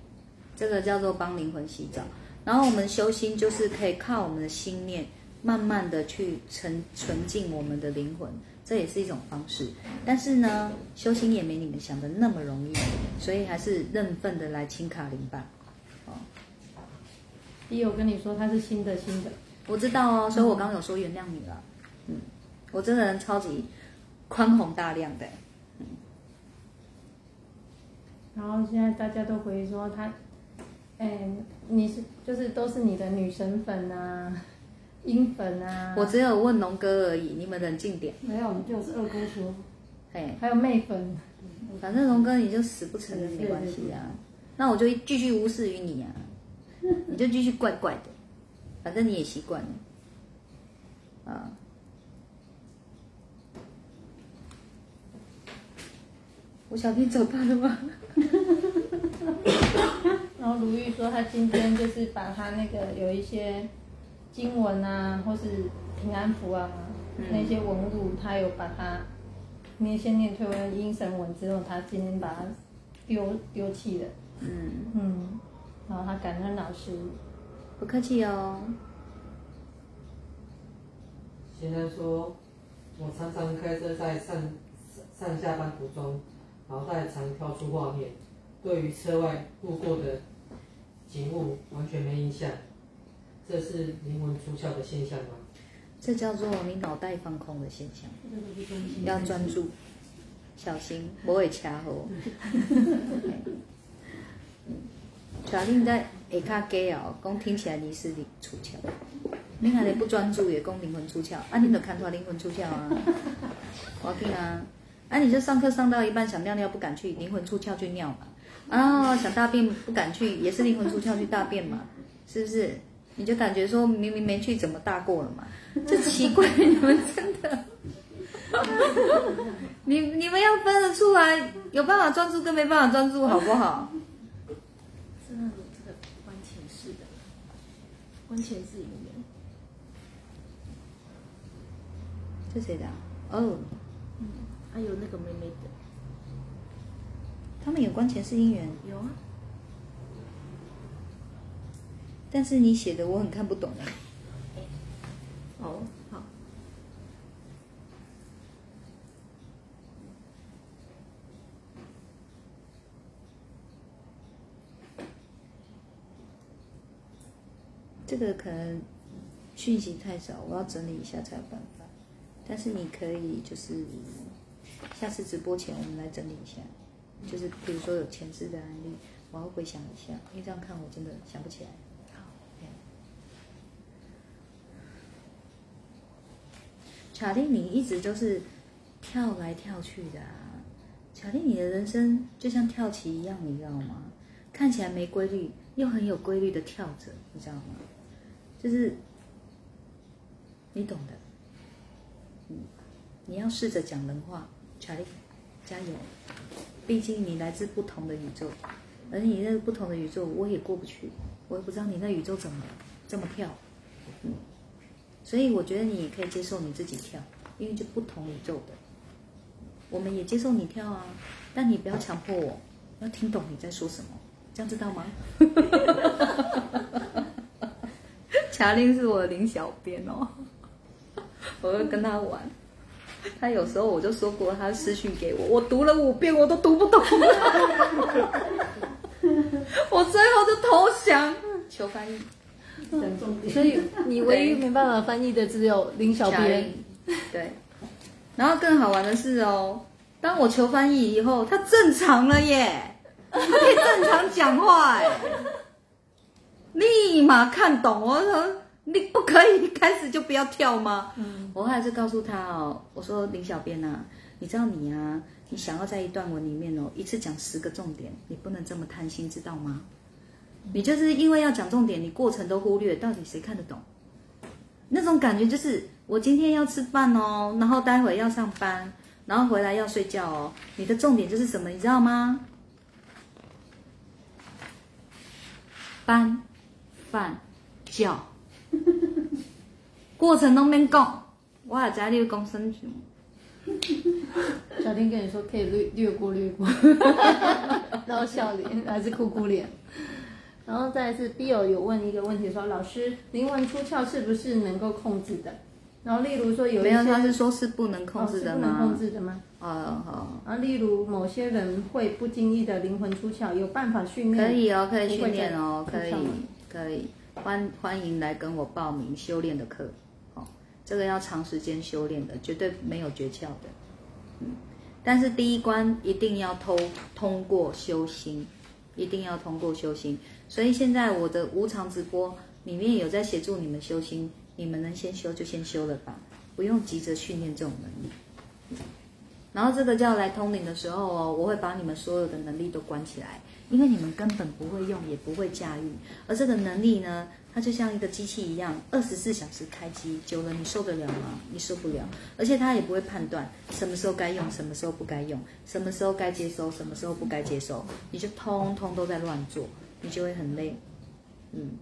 这个叫做帮灵魂洗澡。然后我们修心就是可以靠我们的心念，慢慢的去纯纯净我们的灵魂，这也是一种方式。但是呢，修心也没你们想的那么容易，所以还是认份的来清卡林吧。哦，一我跟你说他是新的新的。我知道哦，所以我刚刚有说原谅你了。嗯，我这个人超级宽宏大量的。嗯。然后现在大家都回说他，哎，你是就是都是你的女神粉啊，阴粉啊。我只有问龙哥而已，你们冷静点。没有，我们就是二哥说。嘿，还有妹粉。反正龙哥你就死不承认没关系啊，那我就继续无视于你啊，你就继续怪怪的。反正你也习惯了，啊！我小弟走到了吗？[laughs] 然后如玉说，他今天就是把他那个有一些经文啊，或是平安符啊，那些文物，他有把它那些念推为阴神文之后，他今天把它丢丢弃了。嗯嗯，然后他感恩老师。不客气哦。先生说，我常常开车在上上下班途中，脑袋常跳出画面，对于车外路过的景物完全没印象。这是灵魂出窍的现象吗？这叫做你脑袋放空的现象。要专注，小心不会掐喉。小令在下卡给哦，讲听起来你是灵出窍，你看你不专注也讲灵魂出窍，啊，你都看出来灵魂出窍啊，[laughs] 我听啊，啊，你就上课上到一半想尿尿不敢去，灵魂出窍去尿嘛，啊，想大便不敢去，也是灵魂出窍去大便嘛，是不是？你就感觉说明明没去，怎么大过了嘛？[laughs] 就奇怪，你们真的，你你们要分得出来，有办法专注跟没办法专注，好不好？婚前世的，关前世姻缘，是谁的？哦，嗯，还有那个妹妹的，他们有关前世姻缘？有啊，但是你写的我很看不懂哎。哦，好。这个可能讯息太少，我要整理一下才有办法。但是你可以就是下次直播前我们来整理一下，就是比如说有前置的案例，我要回想一下，因为这样看我真的想不起来。好，巧丽，你一直都是跳来跳去的啊。巧丽，你的人生就像跳棋一样，你知道吗？看起来没规律，又很有规律的跳着，你知道吗？就是你懂的。嗯，你要试着讲人话，巧丽，加油！毕竟你来自不同的宇宙，而你那个不同的宇宙，我也过不去。我也不知道你那宇宙怎么这么跳。嗯，所以我觉得你可以接受你自己跳，因为就不同宇宙的，我们也接受你跳啊。但你不要强迫我，要听懂你在说什么，这样知道吗？[laughs] 乔令是我的林小编哦，我会跟他玩。他有时候我就说过，他私讯给我，我读了五遍我都读不懂，[laughs] 我最后就投降，求翻译。所以你唯一没办法翻译的只有林小编。对，然后更好玩的是哦，当我求翻译以后，他正常了耶，他可以正常讲话哎，立马看懂。我说你不可以一开始就不要跳吗？嗯，我还是告诉他哦，我说林小编呐、你知道你啊，你想要在一段文里面哦，一次讲十个重点，你不能这么贪心，知道吗？你就是因为要讲重点，你过程都忽略，到底谁看得懂？那种感觉就是我今天要吃饭哦，然后待会要上班，然后回来要睡觉哦。你的重点就是什么，你知道吗？班、饭、觉，过程都免讲，我也知道你讲什么。小丁跟你说可以略略过略过，[laughs] 然后笑脸还是哭哭脸。然后再来是 Bill 有问一个问题说，老师灵魂出窍是不是能够控制的？然后例如说有一些没有，他是说是不能控制的哦不能控？制的吗？哦，好，然后例如某些人会不经意的灵魂出窍，有办法训练？可以哦，可以训练哦，可以可以，欢欢迎来跟我报名修炼的课，哦，这个要长时间修炼的，绝对没有诀窍的，嗯，但是第一关一定要通通过修心，一定要通过修心，所以现在我的无偿直播里面有在协助你们修心，你们能先修就先修了吧，不用急着训练这种能力。然后这个叫来通灵的时候哦，我会把你们所有的能力都关起来，因为你们根本不会用，也不会驾驭。而这个能力呢，它就像一个机器一样，二十四小时开机，久了你受得了吗？你受不了。而且它也不会判断什么时候该用，什么时候不该用，什么时候该接收，什么时候不该接收，你就通通都在乱做，你就会很累。嗯。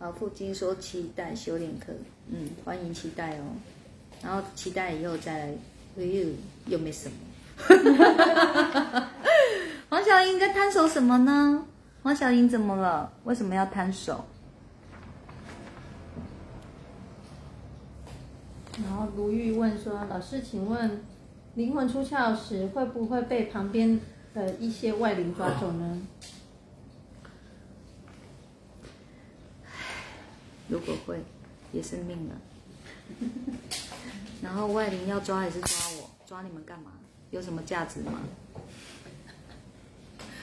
老，父亲说期待修炼课，嗯，欢迎期待哦。然后期待以后再来，哎呦，又没什么。[laughs] 黄小英在摊手什么呢？黄小英怎么了？为什么要摊手？然后卢玉问说：“老师，请问灵魂出窍时会不会被旁边的一些外灵抓走呢？如果会，也是命了。[laughs] 然后外灵要抓也是抓我，抓你们干嘛？有什么价值吗？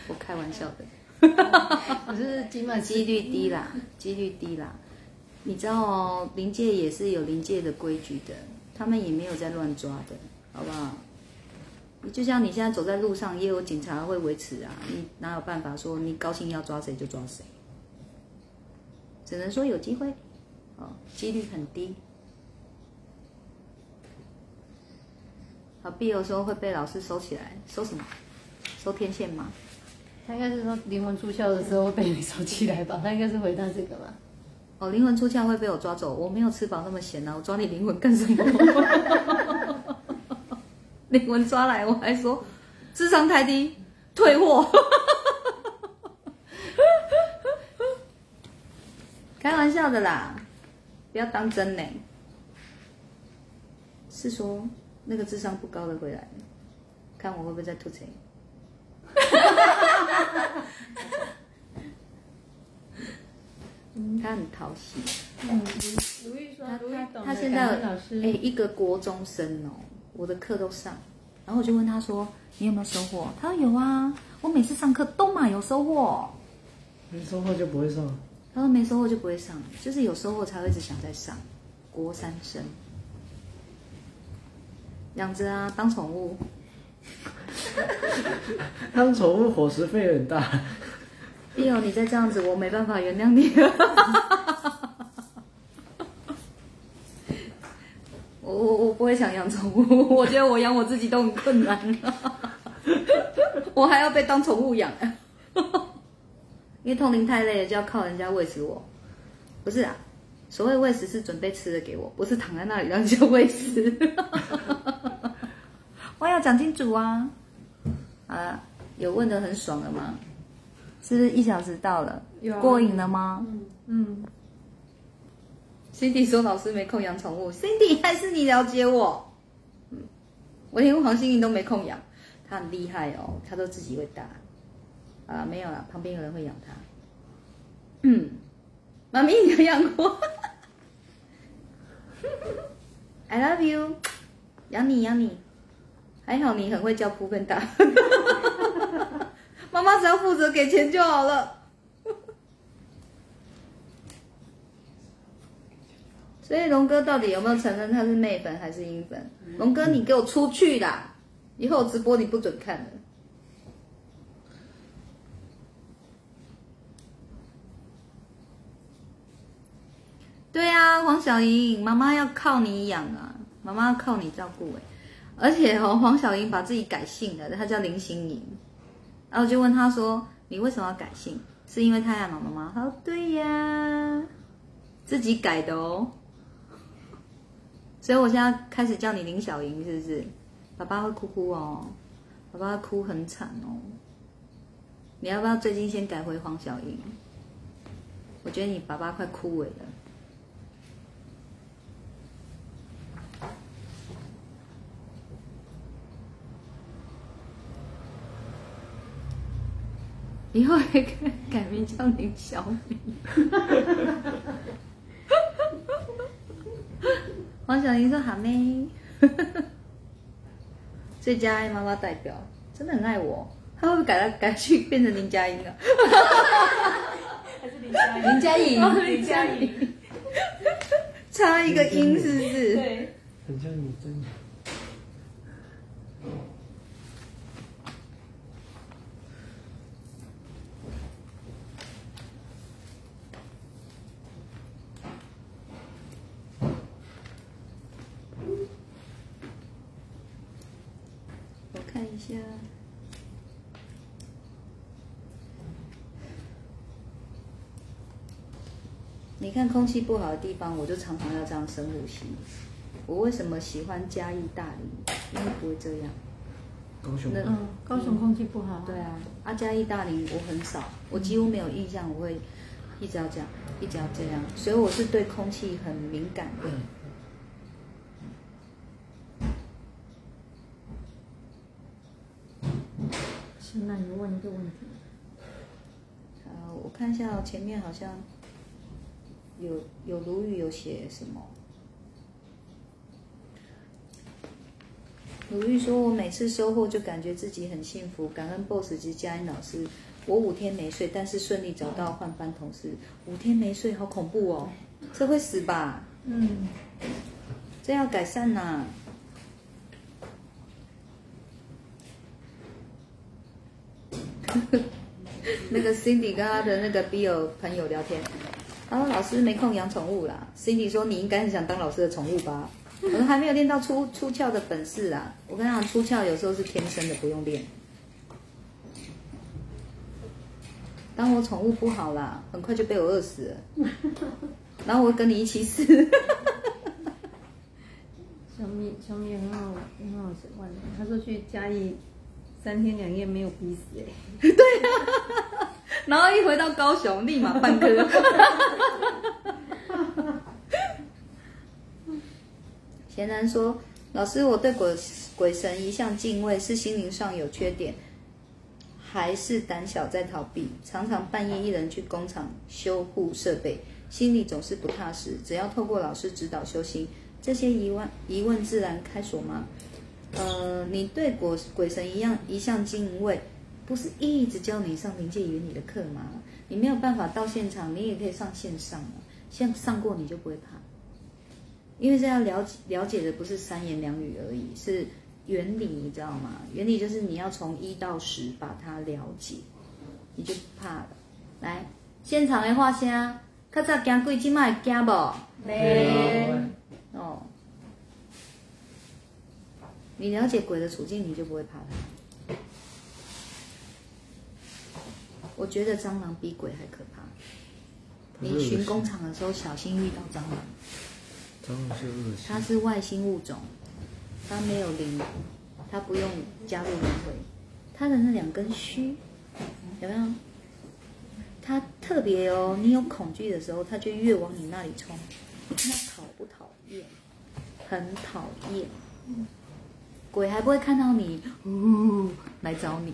我开玩笑的。[laughs] 可是基本几率低啦，几率低啦。你知道哦，灵界也是有灵界的规矩的，他们也没有在乱抓的，好不好？就像你现在走在路上，也有警察会维持啊，你哪有办法说你高兴要抓谁就抓谁？只能说有机会，哦，几率很低。好，必有时候会被老师收起来，收什么？收天线吗？他应该是说灵魂出窍的时候被你收起来吧？他应该是回答这个吧？哦，灵魂出窍会被我抓走，我没有吃饱那么闲啊！我抓你灵魂干什么？[laughs] 灵魂抓来，我还说智商太低，退货。[laughs] 开玩笑的啦，不要当真呢。是说那个智商不高的回来，看我会不会再吐槽。他很讨喜。嗯，如如玉说他他现在感恩老师哎、一个国中生哦，我的课都上，然后我就问他说：“你有没有收获？”他说：“有啊，我每次上课都嘛有收获。没收获就不会上。”他说：“没收获就不会上，就是有收获才会一直想再上。”国三生，养着啊，当宠物。[laughs] 当宠物伙食费很大，[laughs] 弟友，你再这样子，我没办法原谅你了。我我我不会想养宠物，我觉得我养我自己都很困难了，我还要被当宠物养，因为通灵太累了，就要靠人家喂食我。不是啊，所谓喂食是准备吃的给我，不是躺在那里让人家喂食。[laughs] 我要讲清楚啊！啊，有问的很爽了吗？是不是一小时到了？有啊过瘾了吗嗯，？Cindy 说老师没空养宠物，Cindy 还是你了解我。嗯，我连黄心颖都没空养，她很厉害哦，她都自己会打。啊，没有啦，旁边有人会养它。嗯，妈咪你有养过？[laughs] I love you，养你养你，还好你很会叫扑喷打。[laughs] 妈妈只要负责给钱就好了。所以龙哥到底有没有承认他是妹粉还是阴粉？龙哥，你给我出去啦！以后直播你不准看了。对啊，黄小莹，妈妈要靠你养啊，妈妈要靠你照顾哎、而且哦，黄小莹把自己改姓了，她叫林心莹。然后就问她说：“你为什么要改姓？是因为太爱妈妈吗？”她说：“对呀，自己改的哦。”所以我现在开始叫你林小莹，是不是？爸爸会哭哭哦，爸爸哭很惨哦。你要不要最近先改回黄小莹？我觉得你爸爸快枯萎了。以后也可以改名叫林小敏。[laughs] 黄小莹说：“好妹，最佳爱妈妈代表，真的很爱我。他会不会改来改去变成林佳音啊？还是林佳 [laughs] 林佳颖，哦林佳颖，差一个音是不是？对，很像你真的。我看一下。你看空气不好的地方，我就常常要这样深呼吸。我为什么喜欢嘉义大林？因为不会这样。高雄那嗯，高雄空气不好，对啊，阿嘉义大林我很少，我几乎没有印象，我会一直要这样，一直要这样，所以我是对空气很敏感的。是那你问一个问题，呃，我看一下哦，前面好像有有鲁豫有写什么。鲁豫说：“我每次收获就感觉自己很幸福，感恩 BOSS 及佳音老师。我五天没睡，但是顺利找到换班同事。五天没睡，好恐怖哦！这会死吧？嗯，这要改善呐、[laughs] 那个 Cindy 跟他的那个 Bill 朋友聊天，他说老师没空养宠物啦。Cindy 说你应该很想当老师的宠物吧？我说还没有练到出出窍的本事啊。我跟他讲，出窍有时候是天生的，不用练。当我宠物不好啦，很快就被我饿死了。然后我会跟你一起死。小米小米也很好很好玩的，他说去嘉义三天两夜没有逼死哎、[laughs] 然后一回到高雄，立马半颗。贤男说：“老师，我对鬼鬼神一向敬畏，是心灵上有缺点，还是胆小在逃避，常常半夜一人去工厂修护设备，心里总是不踏实。只要透过老师指导修行，这些疑问疑问自然开锁吗？呃，你对鬼鬼神一样一向敬畏，不是一直教你上灵界原理的课吗？你没有办法到现场，你也可以上线上啊。线上过你就不会怕，因为这要了解了解的不是三言两语而已，是原理，你知道吗？原理就是你要从一到十把它了解，你就不怕了。来，现场的画声，较早惊鬼，今麦惊不？没哦，你了解鬼的处境，你就不会怕它。我觉得蟑螂比鬼还可怕。你巡工厂的时候小心遇到蟑螂，蟑螂是恶心，它是外星物种，它没有灵，它不用加入轮回，它的那两根须有没有？它特别哦，你有恐惧的时候，它就越往你那里冲。你看它讨不讨厌？很讨厌。鬼还不会看到你，呜、来找你。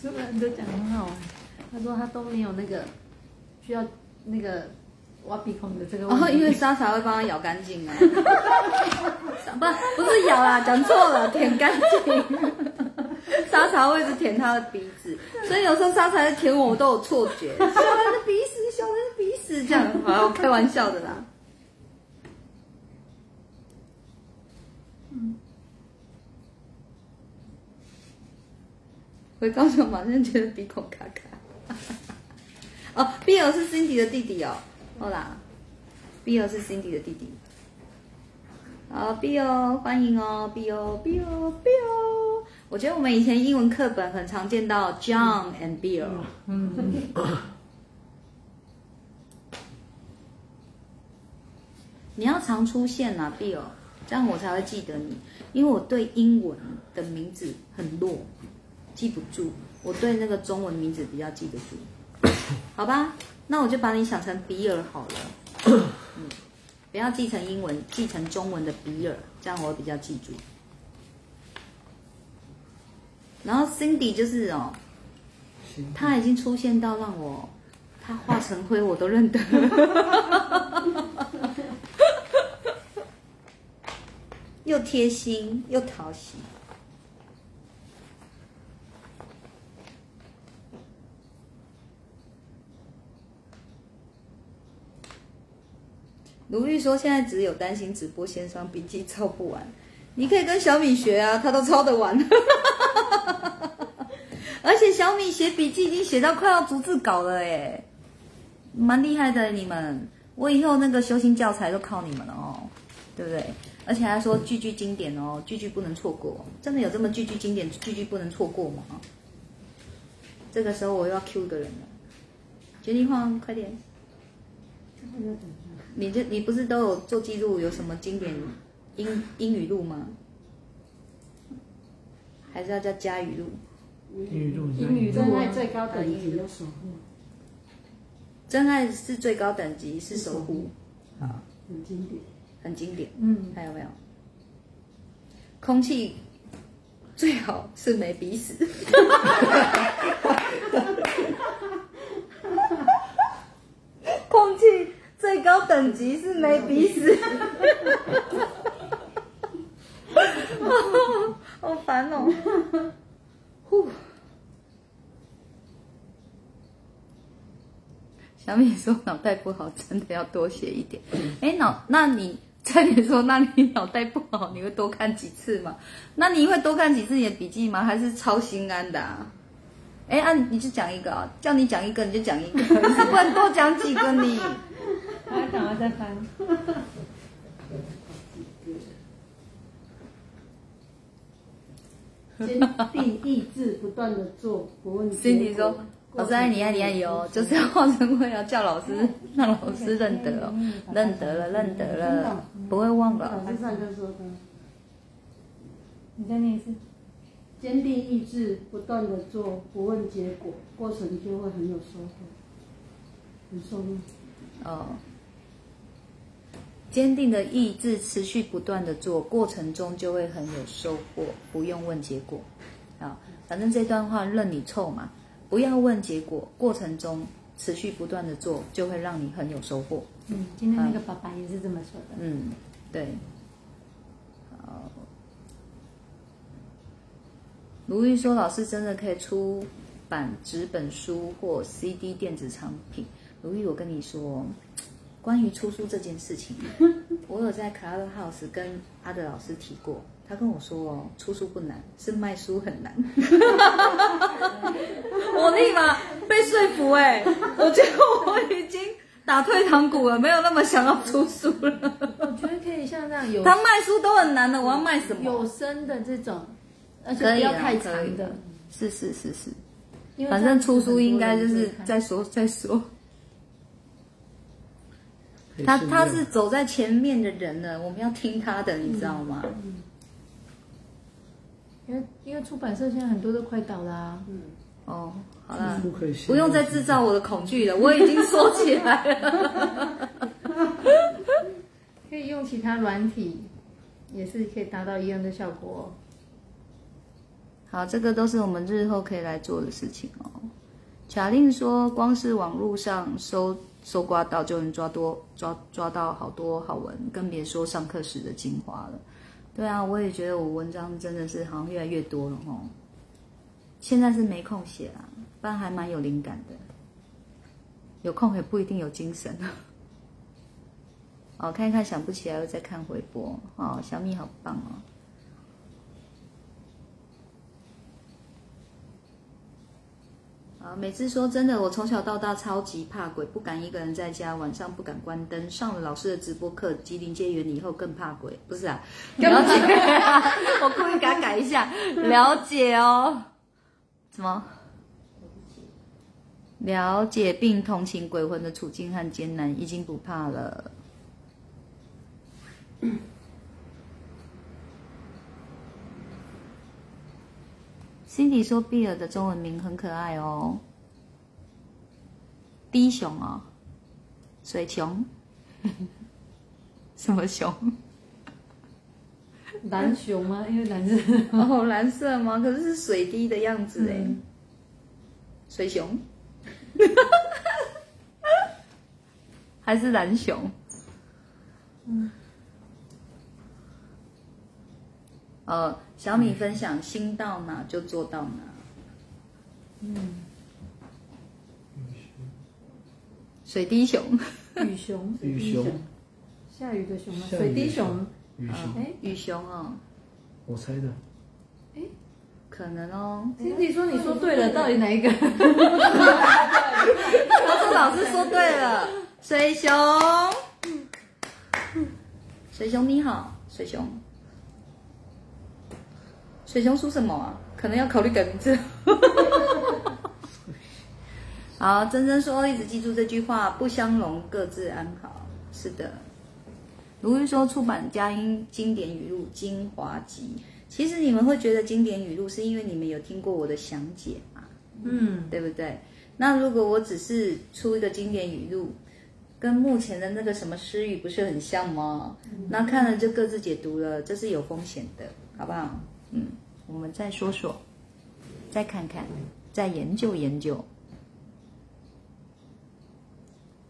苏然都讲很好玩，他说他都没有那个需要那个挖鼻孔的这个问题。哦，因为沙茶会帮他咬干净啊。[laughs] 不，不是咬啦，讲错了，舔干净。沙茶会一直舔他的鼻子，所以有时候沙茶在舔我，我都有错觉。小人的鼻屎，小人的鼻屎，这样，好，我开玩笑的啦。回高雄马上觉得鼻孔卡卡。[laughs] 哦，Bill 是 Cindy 的弟弟哦，好啦，Bill 是 Cindy 的弟弟。好，Bill 欢迎哦，Bill Bill Bill。我觉得我们以前英文课本很常见到 John and Bill。嗯你要常出现啊，Bill，这样我才会记得你。因为我对英文的名字很弱，记不住。我对那个中文名字比较记得住。[coughs] 好吧，那我就把你想成比尔好了。嗯，不要记成英文，记成中文的比尔，这样我会比较记住。然后 Cindy 就是哦，他已经出现到让我，他化成灰我都认得。[laughs] [laughs] 又贴心又讨喜。卢玉说：“现在只有担心直播线上笔记抄不完，你可以跟小米学啊，他都抄得完。[laughs] 而且小米写笔记已经写到快要逐字稿了哎，蛮厉害的你们。我以后那个修行教材都靠你们了哦，对不对？而且还说句句经典哦，句句不能错过。真的有这么句句经典，句句不能错过吗？这个时候我又要 Q 一个人了，决定换，快点。你这你不是都有做记录？有什么经典英英语录吗？还是要叫加语录？英语录英语录真爱啊，最高等级有守护，真爱是最高等级，是守护，好，很经典。很经典。嗯，还有没有？空气最好是没鼻屎。[laughs] [laughs] 空气最高等级是没鼻屎。[laughs] 好烦哦。呼。小米说脑袋不好，真的要多写一点。哎，脑，那你在你说，那你脑袋不好，你会多看几次吗？那你会多看几次你的笔记吗？还是超心安的啊？哎，啊，你就讲一个啊，叫你讲一个你就讲一个，[laughs] [laughs] 不能多讲几个你。他赶快再翻。坚定意志，不断的做，不问结 Cindy 果说：“老师爱你爱你爱你哦，就是要化成灰要叫老师，[laughs] 让老师认得哦，认得了认得了，不会忘了。老师上课说的，你再念一次。坚定意志，不断的做，不问结果，过程就会很有收获，很受用。哦，坚定的意志，持续不断的做，过程中就会很有收获，不用问结果。啊，反正这段话任你凑嘛，不要问结果，过程中持续不断的做，就会让你很有收获。嗯，今天那个爸爸也是这么说的。嗯，对。好，如玉说：“老师真的可以出版纸本书或 CD 电子产品。”如玉，我跟你说，关于出书这件事情，[laughs] 我有在 Clubhouse 跟阿德老师提过。他跟我说：“哦，出书不难，是卖书很难。[laughs] ”我立马被说服哎、我觉得我已经打退堂鼓了，没有那么想要出书了。我觉得可以像这样有他卖书都很难的，我要卖什么？有声的这种，而且可以啊不要太长的，是是是是，反正出书应该就是再说再说。他他是走在前面的人呢，我们要听他的，你知道吗？因为因为出版社现在很多都快倒啦、哦，好了，不不用再制造我的恐惧了，我已经说起来了。[laughs] 可以用其他软体，也是可以达到一样的效果、哦。好，这个都是我们日后可以来做的事情哦。卡令说，光是网络上搜搜刮到就能抓多抓抓到好多好文，更别说上课时的精华了。对啊，我也觉得我文章真的是好像越来越多了哦。现在是没空写啦，不然还蛮有灵感的。有空也不一定有精神。[laughs] 哦，看一看想不起来又再看回播。哦，小米好棒哦。啊，每次说真的，我从小到大超级怕鬼，不敢一个人在家，晚上不敢关灯。上了老师的直播课《吉林街原理》以后更怕鬼，不是啊？了解，[laughs] 我故意给他改一下，[laughs] 了解哦。什么？了解并同情鬼魂的处境和艰难，已经不怕了。Cindy 说：“比尔的中文名很可爱哦，低熊哦，水熊，[laughs] 什么熊？蓝熊吗？因为蓝色。[laughs] 哦，蓝色吗？可是是水滴的样子哎，嗯水熊，[laughs] 还是蓝熊？嗯，呃，小米分享，心到哪就做到哪。嗯，水滴熊，雨熊，雨熊，下雨的熊吗？水滴熊。雨熊，哎雨熊哦，我猜的，可能哦。，Cindy 说你说对了，到底哪一个？他说老师说对了，水熊，水熊你好，水熊，水熊属什么啊？可能要考虑改名字。[laughs] 好，珍珍说一直记住这句话，不相容，各自安好。是的，卢玉说出版佳音经典语录精华集。其实你们会觉得经典语录，是因为你们有听过我的详解嘛？嗯，对不对？那如果我只是出一个经典语录，跟目前的那个什么诗语不是很像吗？那看了就各自解读了，这是有风险的，好不好？嗯，我们再说说，再看看，再研究研究。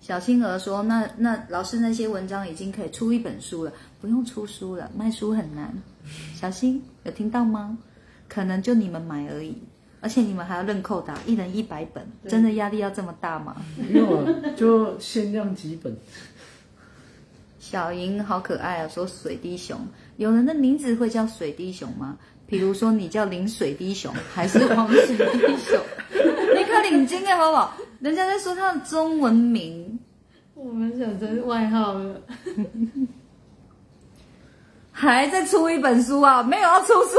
小青儿说：“那那老师那些文章已经可以出一本书了，不用出书了，卖书很难。小新有听到吗？可能就你们买而已，而且你们还要认扣打，一人一百本，真的压力要这么大吗？没有啊，就限量几本。[laughs] 小莹好可爱啊，说水滴熊，有人的名字会叫水滴熊吗？比如说你叫林水滴熊，还是黄水滴熊？[laughs] 你可领巾哎，好不好？人家在说他的中文名，我们想成外号了。还在出一本书啊？没有要出书，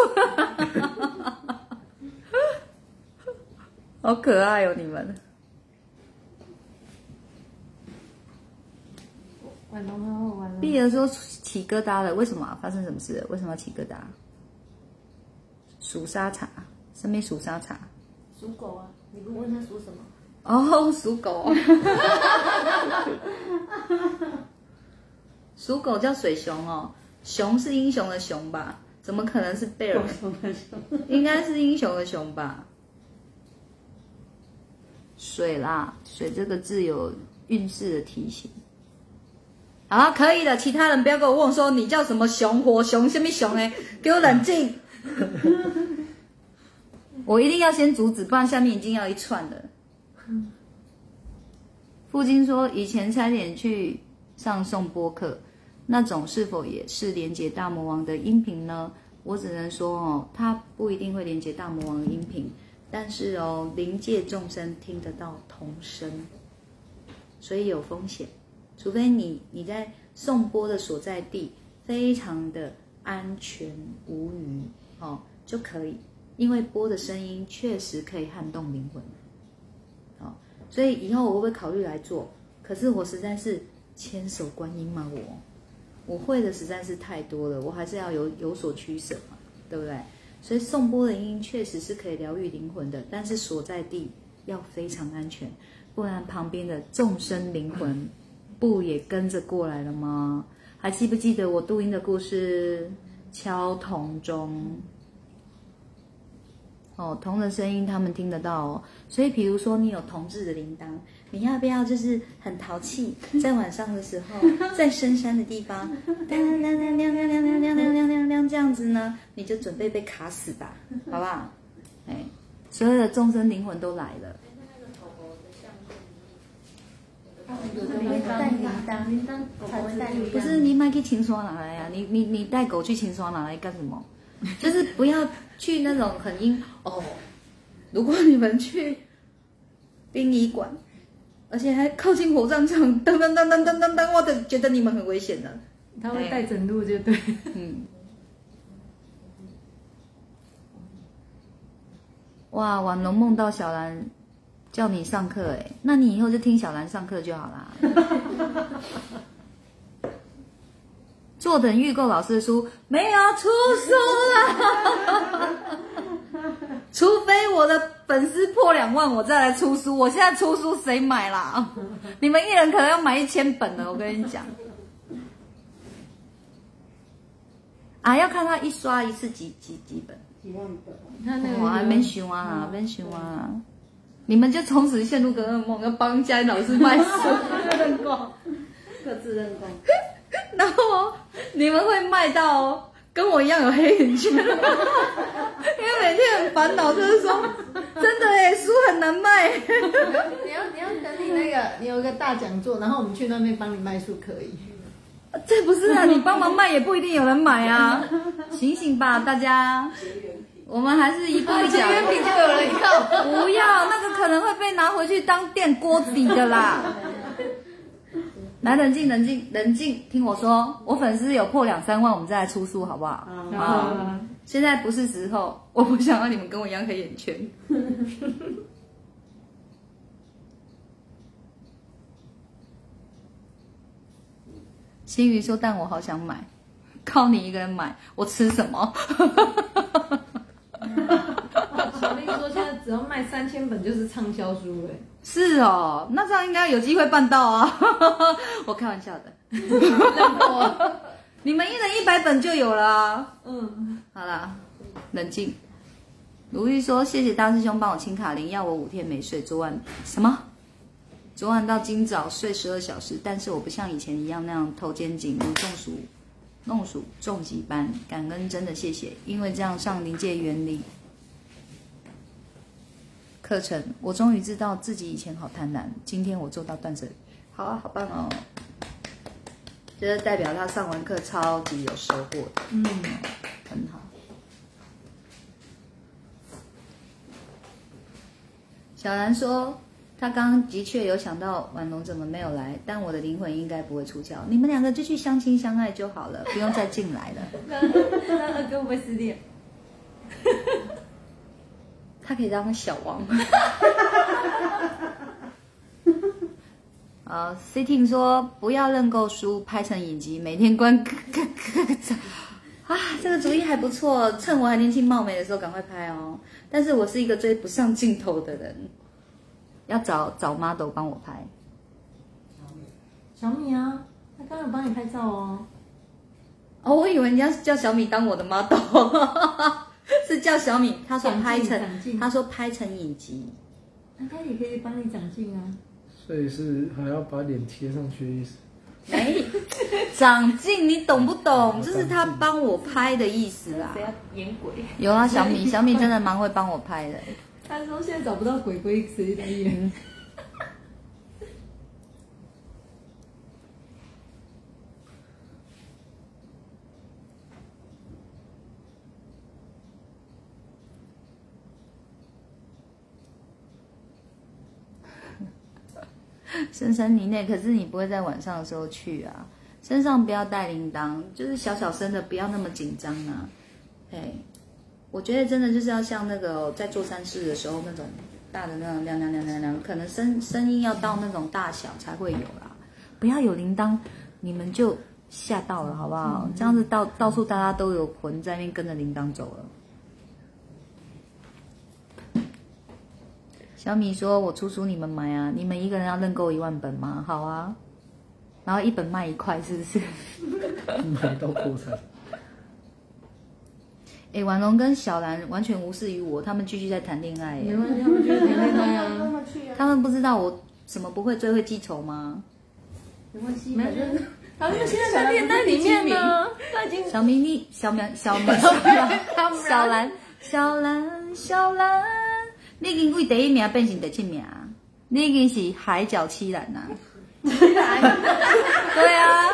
[laughs] 好可爱哦，你们。完了，完了，完了。碧儿说起疙瘩了，为什么啊、发生什么事了？为什么要起疙瘩？属沙茶，身边属沙茶。属狗啊，你不问他属什么？哦，属狗。[laughs] 属狗叫水熊哦，熊是英雄的熊吧？怎么可能是贝尔？应该是英雄的熊吧？水啦，水这个字有运势的提醒。好，可以了，其他人不要跟我问说你叫什么熊、火熊、什么熊哎，给我冷静。[laughs] 我一定要先阻止，不然下面已经要一串了。父亲说，以前差点去上颂播课，那种是否也是连接大魔王的音频呢？我只能说哦，它不一定会连接大魔王的音频，但是哦，灵界众生听得到同声，所以有风险。除非你你在颂钵的所在地非常的安全无虞哦，就可以，因为钵的声音确实可以撼动灵魂。哦、所以以后我会不会考虑来做？可是我实在是千手观音嘛，我我会的实在是太多了，我还是要有有所取舍嘛，对不对？所以颂钵的音确实是可以疗愈灵魂的，但是所在地要非常安全，不然旁边的众生灵魂不也跟着过来了吗？还记不记得我录音的故事？敲铜钟。哦，铜的声音他们听得到哦，所以比如说你有铜制的铃铛，你要不要就是很淘气，在晚上的时候，[laughs] 在深山的地方，这样子呢，你就准备被卡死吧，好不好？哎，所有的众生灵魂都来了。带铃铛，铃铛才会带铃铛。不是你买去秦刷哪来呀、你你你带狗去秦刷哪来干什么？[laughs] 就是不要去那种很阴哦。如果你们去殡仪馆，而且还靠近火葬场，噔噔噔噔噔噔噔，我的觉得你们很危险的。他会带整路就对。嗯。哇，婉龙梦到小兰叫你上课，哎，那你以后就听小兰上课就好啦。[laughs] 坐等预购老师的书，没有出书了。[laughs] 除非我的粉丝破两万，我再来出书。我现在出书谁买啦？你们一人可能要买一千本了，我跟你讲。啊，要看他一刷一次几几几本。几万本，他那个我还没想啊，没想啊。你们就从此陷入个噩梦，要帮家里老师卖书，认购，各自认购。[laughs] 然后哦你们会卖到哦跟我一样有黑眼圈，因为每天很烦恼，就是说真的哎，书很难卖。你要你要等你那个，你有一个大讲座，然后我们去那边帮你卖书可以。这不是啊，你帮忙卖也不一定有人买啊，醒醒吧，大家。我们还是一步一脚。月饼就有人要。不要，那个可能会被拿回去当垫锅底的啦。[laughs] 来，冷静，冷静，冷静，听我说，我粉丝有破两三万，我们再来出书好不好？嗯啊，现在不是时候，我不想让你们跟我一样黑眼圈。新宇说：“但我好想买，靠你一个人买，我吃什么？” [laughs] 小丽说现在只要卖三千本就是畅销书哎。是哦，那这样应该有机会办到啊！[laughs] 我开玩笑的，[laughs] 你们一人一百本就有了啊。嗯，好啦，冷静。如玉说：“谢谢大师兄帮我清卡铃，要我五天没睡。昨晚什么？昨晚到今早睡十二小时，但是我不像以前一样那样头肩颈如中暑、弄鼠重疾般。感恩真的谢谢，因为这样上临界原理课程，我终于知道自己以前好贪婪。今天我做到断舍离，好啊，好棒哦！这就代表他上完课超级有收获的，嗯，很好。小兰说，她刚刚的确有想到婉龙怎么没有来，但我的灵魂应该不会出窍，你们两个就去相亲相爱就好了，不用再进来了。哥会不会失恋？他可以当小王。啊，Sitting 说不要认购书，拍成影集，每天观。啊，这个主意还不错，趁我还年轻貌美的时候赶快拍哦。但是我是一个追不上镜头的人，要找找 model 帮我拍。小米啊，他刚刚有帮你拍照哦。哦，我以为人家叫小米当我的 model，[laughs] 是叫小米。他说拍成，他说拍成影集。那他也可以帮你长进啊。所以是还要把脸贴上去的意思。哎，长进，你懂不懂？这是他帮我拍的意思啦。谁要演鬼？有啊，小米，[laughs] 小米真的蛮会帮我拍的。他说现在找不到鬼鬼，谁来演？[laughs] 深山林内，可是你不会在晚上的时候去啊。身上不要带铃铛，就是小小声的，不要那么紧张啊。哎，我觉得真的就是要像那个在做善事的时候那种大的那种亮亮亮亮亮，可能声声音要到那种大小才会有啦。不要有铃铛，你们就吓到了，好不好？这样子到到处大家都有魂在那边跟着铃铛走了。小米说：“我出书你们买啊，你们一个人要认购一万本吗？好啊，然后一本卖一块，是不是？[laughs] 买到破产。哎，婉容跟小兰完全无视于我，他们继续在谈恋爱耶。没关系，他们觉得谈恋爱啊，[laughs] 他们不知道我什么不会最会记仇吗？没关系，没反正 [laughs] 他们现在在恋爱里面呢，他已经小明你 [laughs] 小苗小苗小兰小兰小兰小兰，你已经为第一名变成第七名，你已经是海角七兰呐、对啊，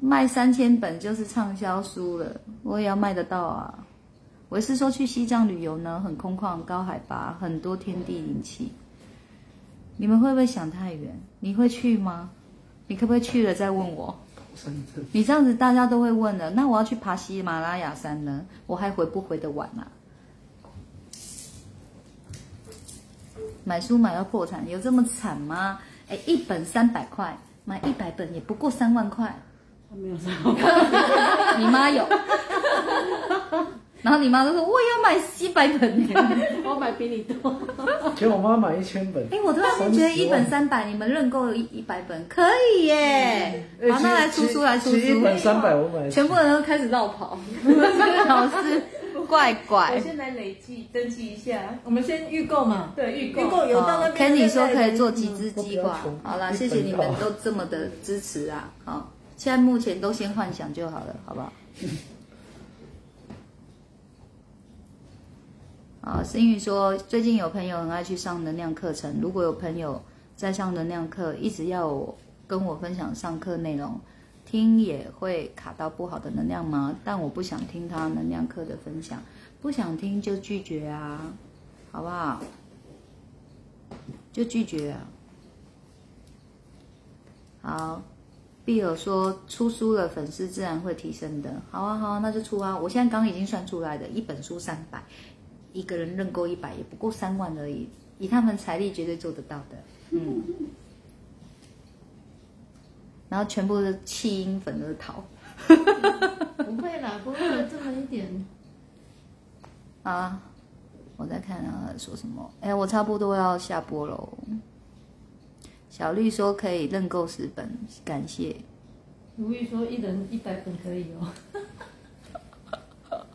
卖三千本就是畅销书了，我也要卖得到啊。我是说去西藏旅游呢，很空旷、高海拔，很多天地灵气。你们会不会想太远？你会去吗？你可不可以去了再问我？你这样子大家都会问了，那我要去爬喜马拉雅山呢，我还回不回得完啊？买书买到破产，有这么惨吗？哎，一本三百块，买一百本也不过三万块，他没有上。你妈有，然后你妈就说我也要买七百本。[laughs] 我买比你多。请我妈买一千本。哎，我突然间觉得一本三百，你们认购一一百本可以耶！哎好，那来出书来出其实一书，本三百，我买全部人都开始绕跑，这个老师怪怪我。先来累计登记一下。我们先预购嘛，对，预购。预购有到那哦边。Kenny 说可以做几只鸡挂我比较穷，好啦，谢谢你们都这么的支持啊！好，现在目前都先幻想就好了，好不好？[laughs] 啊，思雨说最近有朋友很爱去上能量课程，如果有朋友在上能量课，一直要我跟我分享上课内容，听也会卡到不好的能量吗？但我不想听他能量课的分享，不想听就拒绝啊，好不好？就拒绝啊。好，碧尔说出书了，粉丝自然会提升的。好啊，好啊，那就出啊！我现在刚已经算出来的，一本书三百，一个人认购一百，也不过三万而已，以他们财力绝对做得到的。嗯，然后全部是弃婴粉而逃。[laughs] 不会啦，不会有这么一点。啊，我在看啊，说什么？哎，我差不多要下播喽。小绿说可以认购十本，感谢。如意说一人一百本可以哦。[laughs]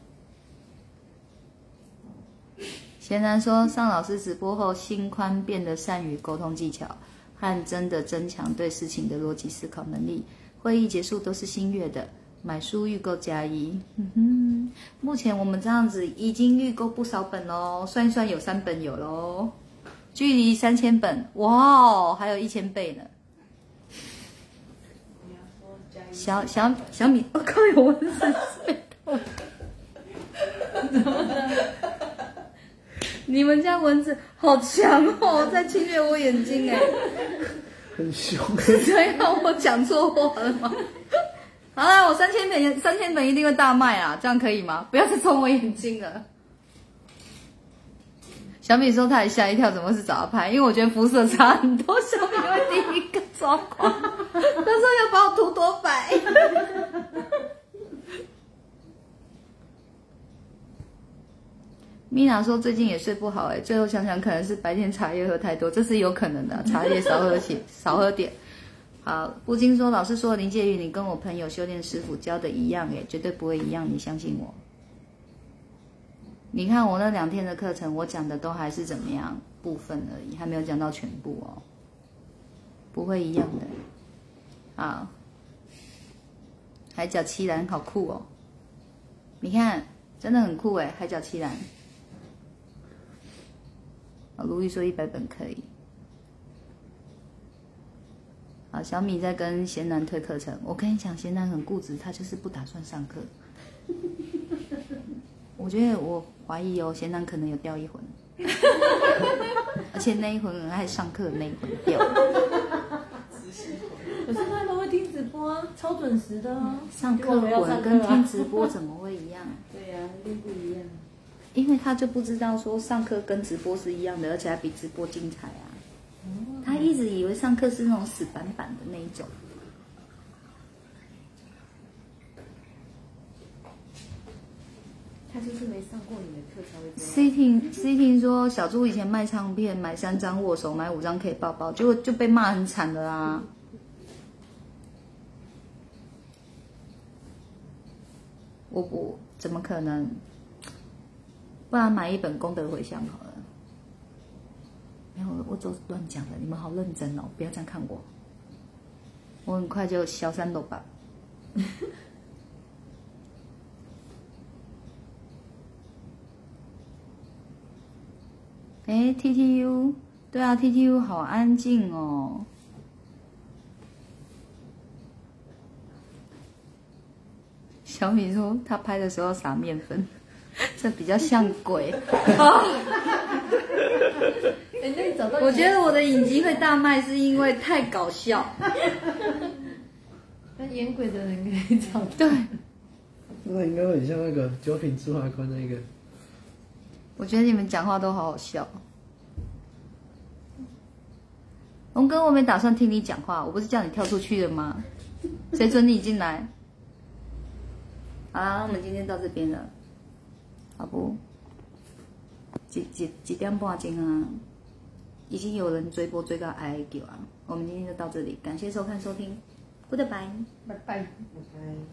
贤然说，上老师直播后，心宽，变得善于沟通技巧，和真的增强对事情的逻辑思考能力。会议结束都是新月的，买书预购加一。嗯哼，目前我们这样子已经预购不少本喽，算一算有三本有喽，距离三千本，哇哦，还有一千倍呢。小小小米，[laughs] 我、靠，有蚊子睡透。[laughs] 你们家蚊子好强哦，在侵略我眼睛哎！很凶。是这样，我讲错话了吗？[laughs] 好了，我三千本，三千本一定会大卖啊，这样可以吗？不要再冲我眼睛了。小米说他也吓一跳，怎么是找他拍？因为我觉得肤色差很多，小米会第一个抓狂。他说要把我涂多白。[laughs] 米娜说最近也睡不好哎，最后想想可能是白天茶叶喝太多，这是有可能的，[laughs] 茶叶少喝些，少喝点。好，布金说老师说林介宇，你跟我朋友修炼师傅教的一样哎，绝对不会一样，你相信我。你看我那两天的课程，我讲的都还是怎么样部分而已，还没有讲到全部哦，不会一样的。好，海角七兰好酷哦，你看真的很酷哎，海角七兰。啊，卢玉说一百本可以。啊，小米在跟贤男推课程，我跟你讲，贤男很固执，他就是不打算上课。我觉得我怀疑哦，贤男可能有掉一魂，[laughs] 而且那一魂很爱上课，那一魂掉。可是他都会听直播啊，超准时的啊。上课魂跟听直播怎么会一样？[laughs] 对呀、一定不一样。因为他就不知道说上课跟直播是一样的，而且还比直播精彩啊。他一直以为上课是那种死板板的那一种。他就是没上过你的课才会。C 听 C 听说小猪以前卖唱片，买三张握手，买五张可以抱抱，结果就被骂很惨的啦。我不怎么可能？不然买一本功德回向好了。没有，我都乱讲的，你们好认真哦，不要这样看我。我很快就消三斗吧。哎，TTU，对啊，TTU 好安静哦。小米说他拍的时候撒面粉，[laughs] 这比较像鬼。[laughs] 我觉得我的影集会大卖是因为太搞笑。[laughs] 那演鬼的人可以找到。对，那应该会很像那个九品芝麻官那个。我觉得你们讲话都好好笑。龙哥，我没打算听你讲话，我不是叫你跳出去的吗？[laughs] 谁准你进来？好啦，我们今天到这边了，好不？几几几点半钟啊？已经有人追播追到 I A 九啊！我们今天就到这里，感谢收看收听，Goodbye。拜拜。拜拜。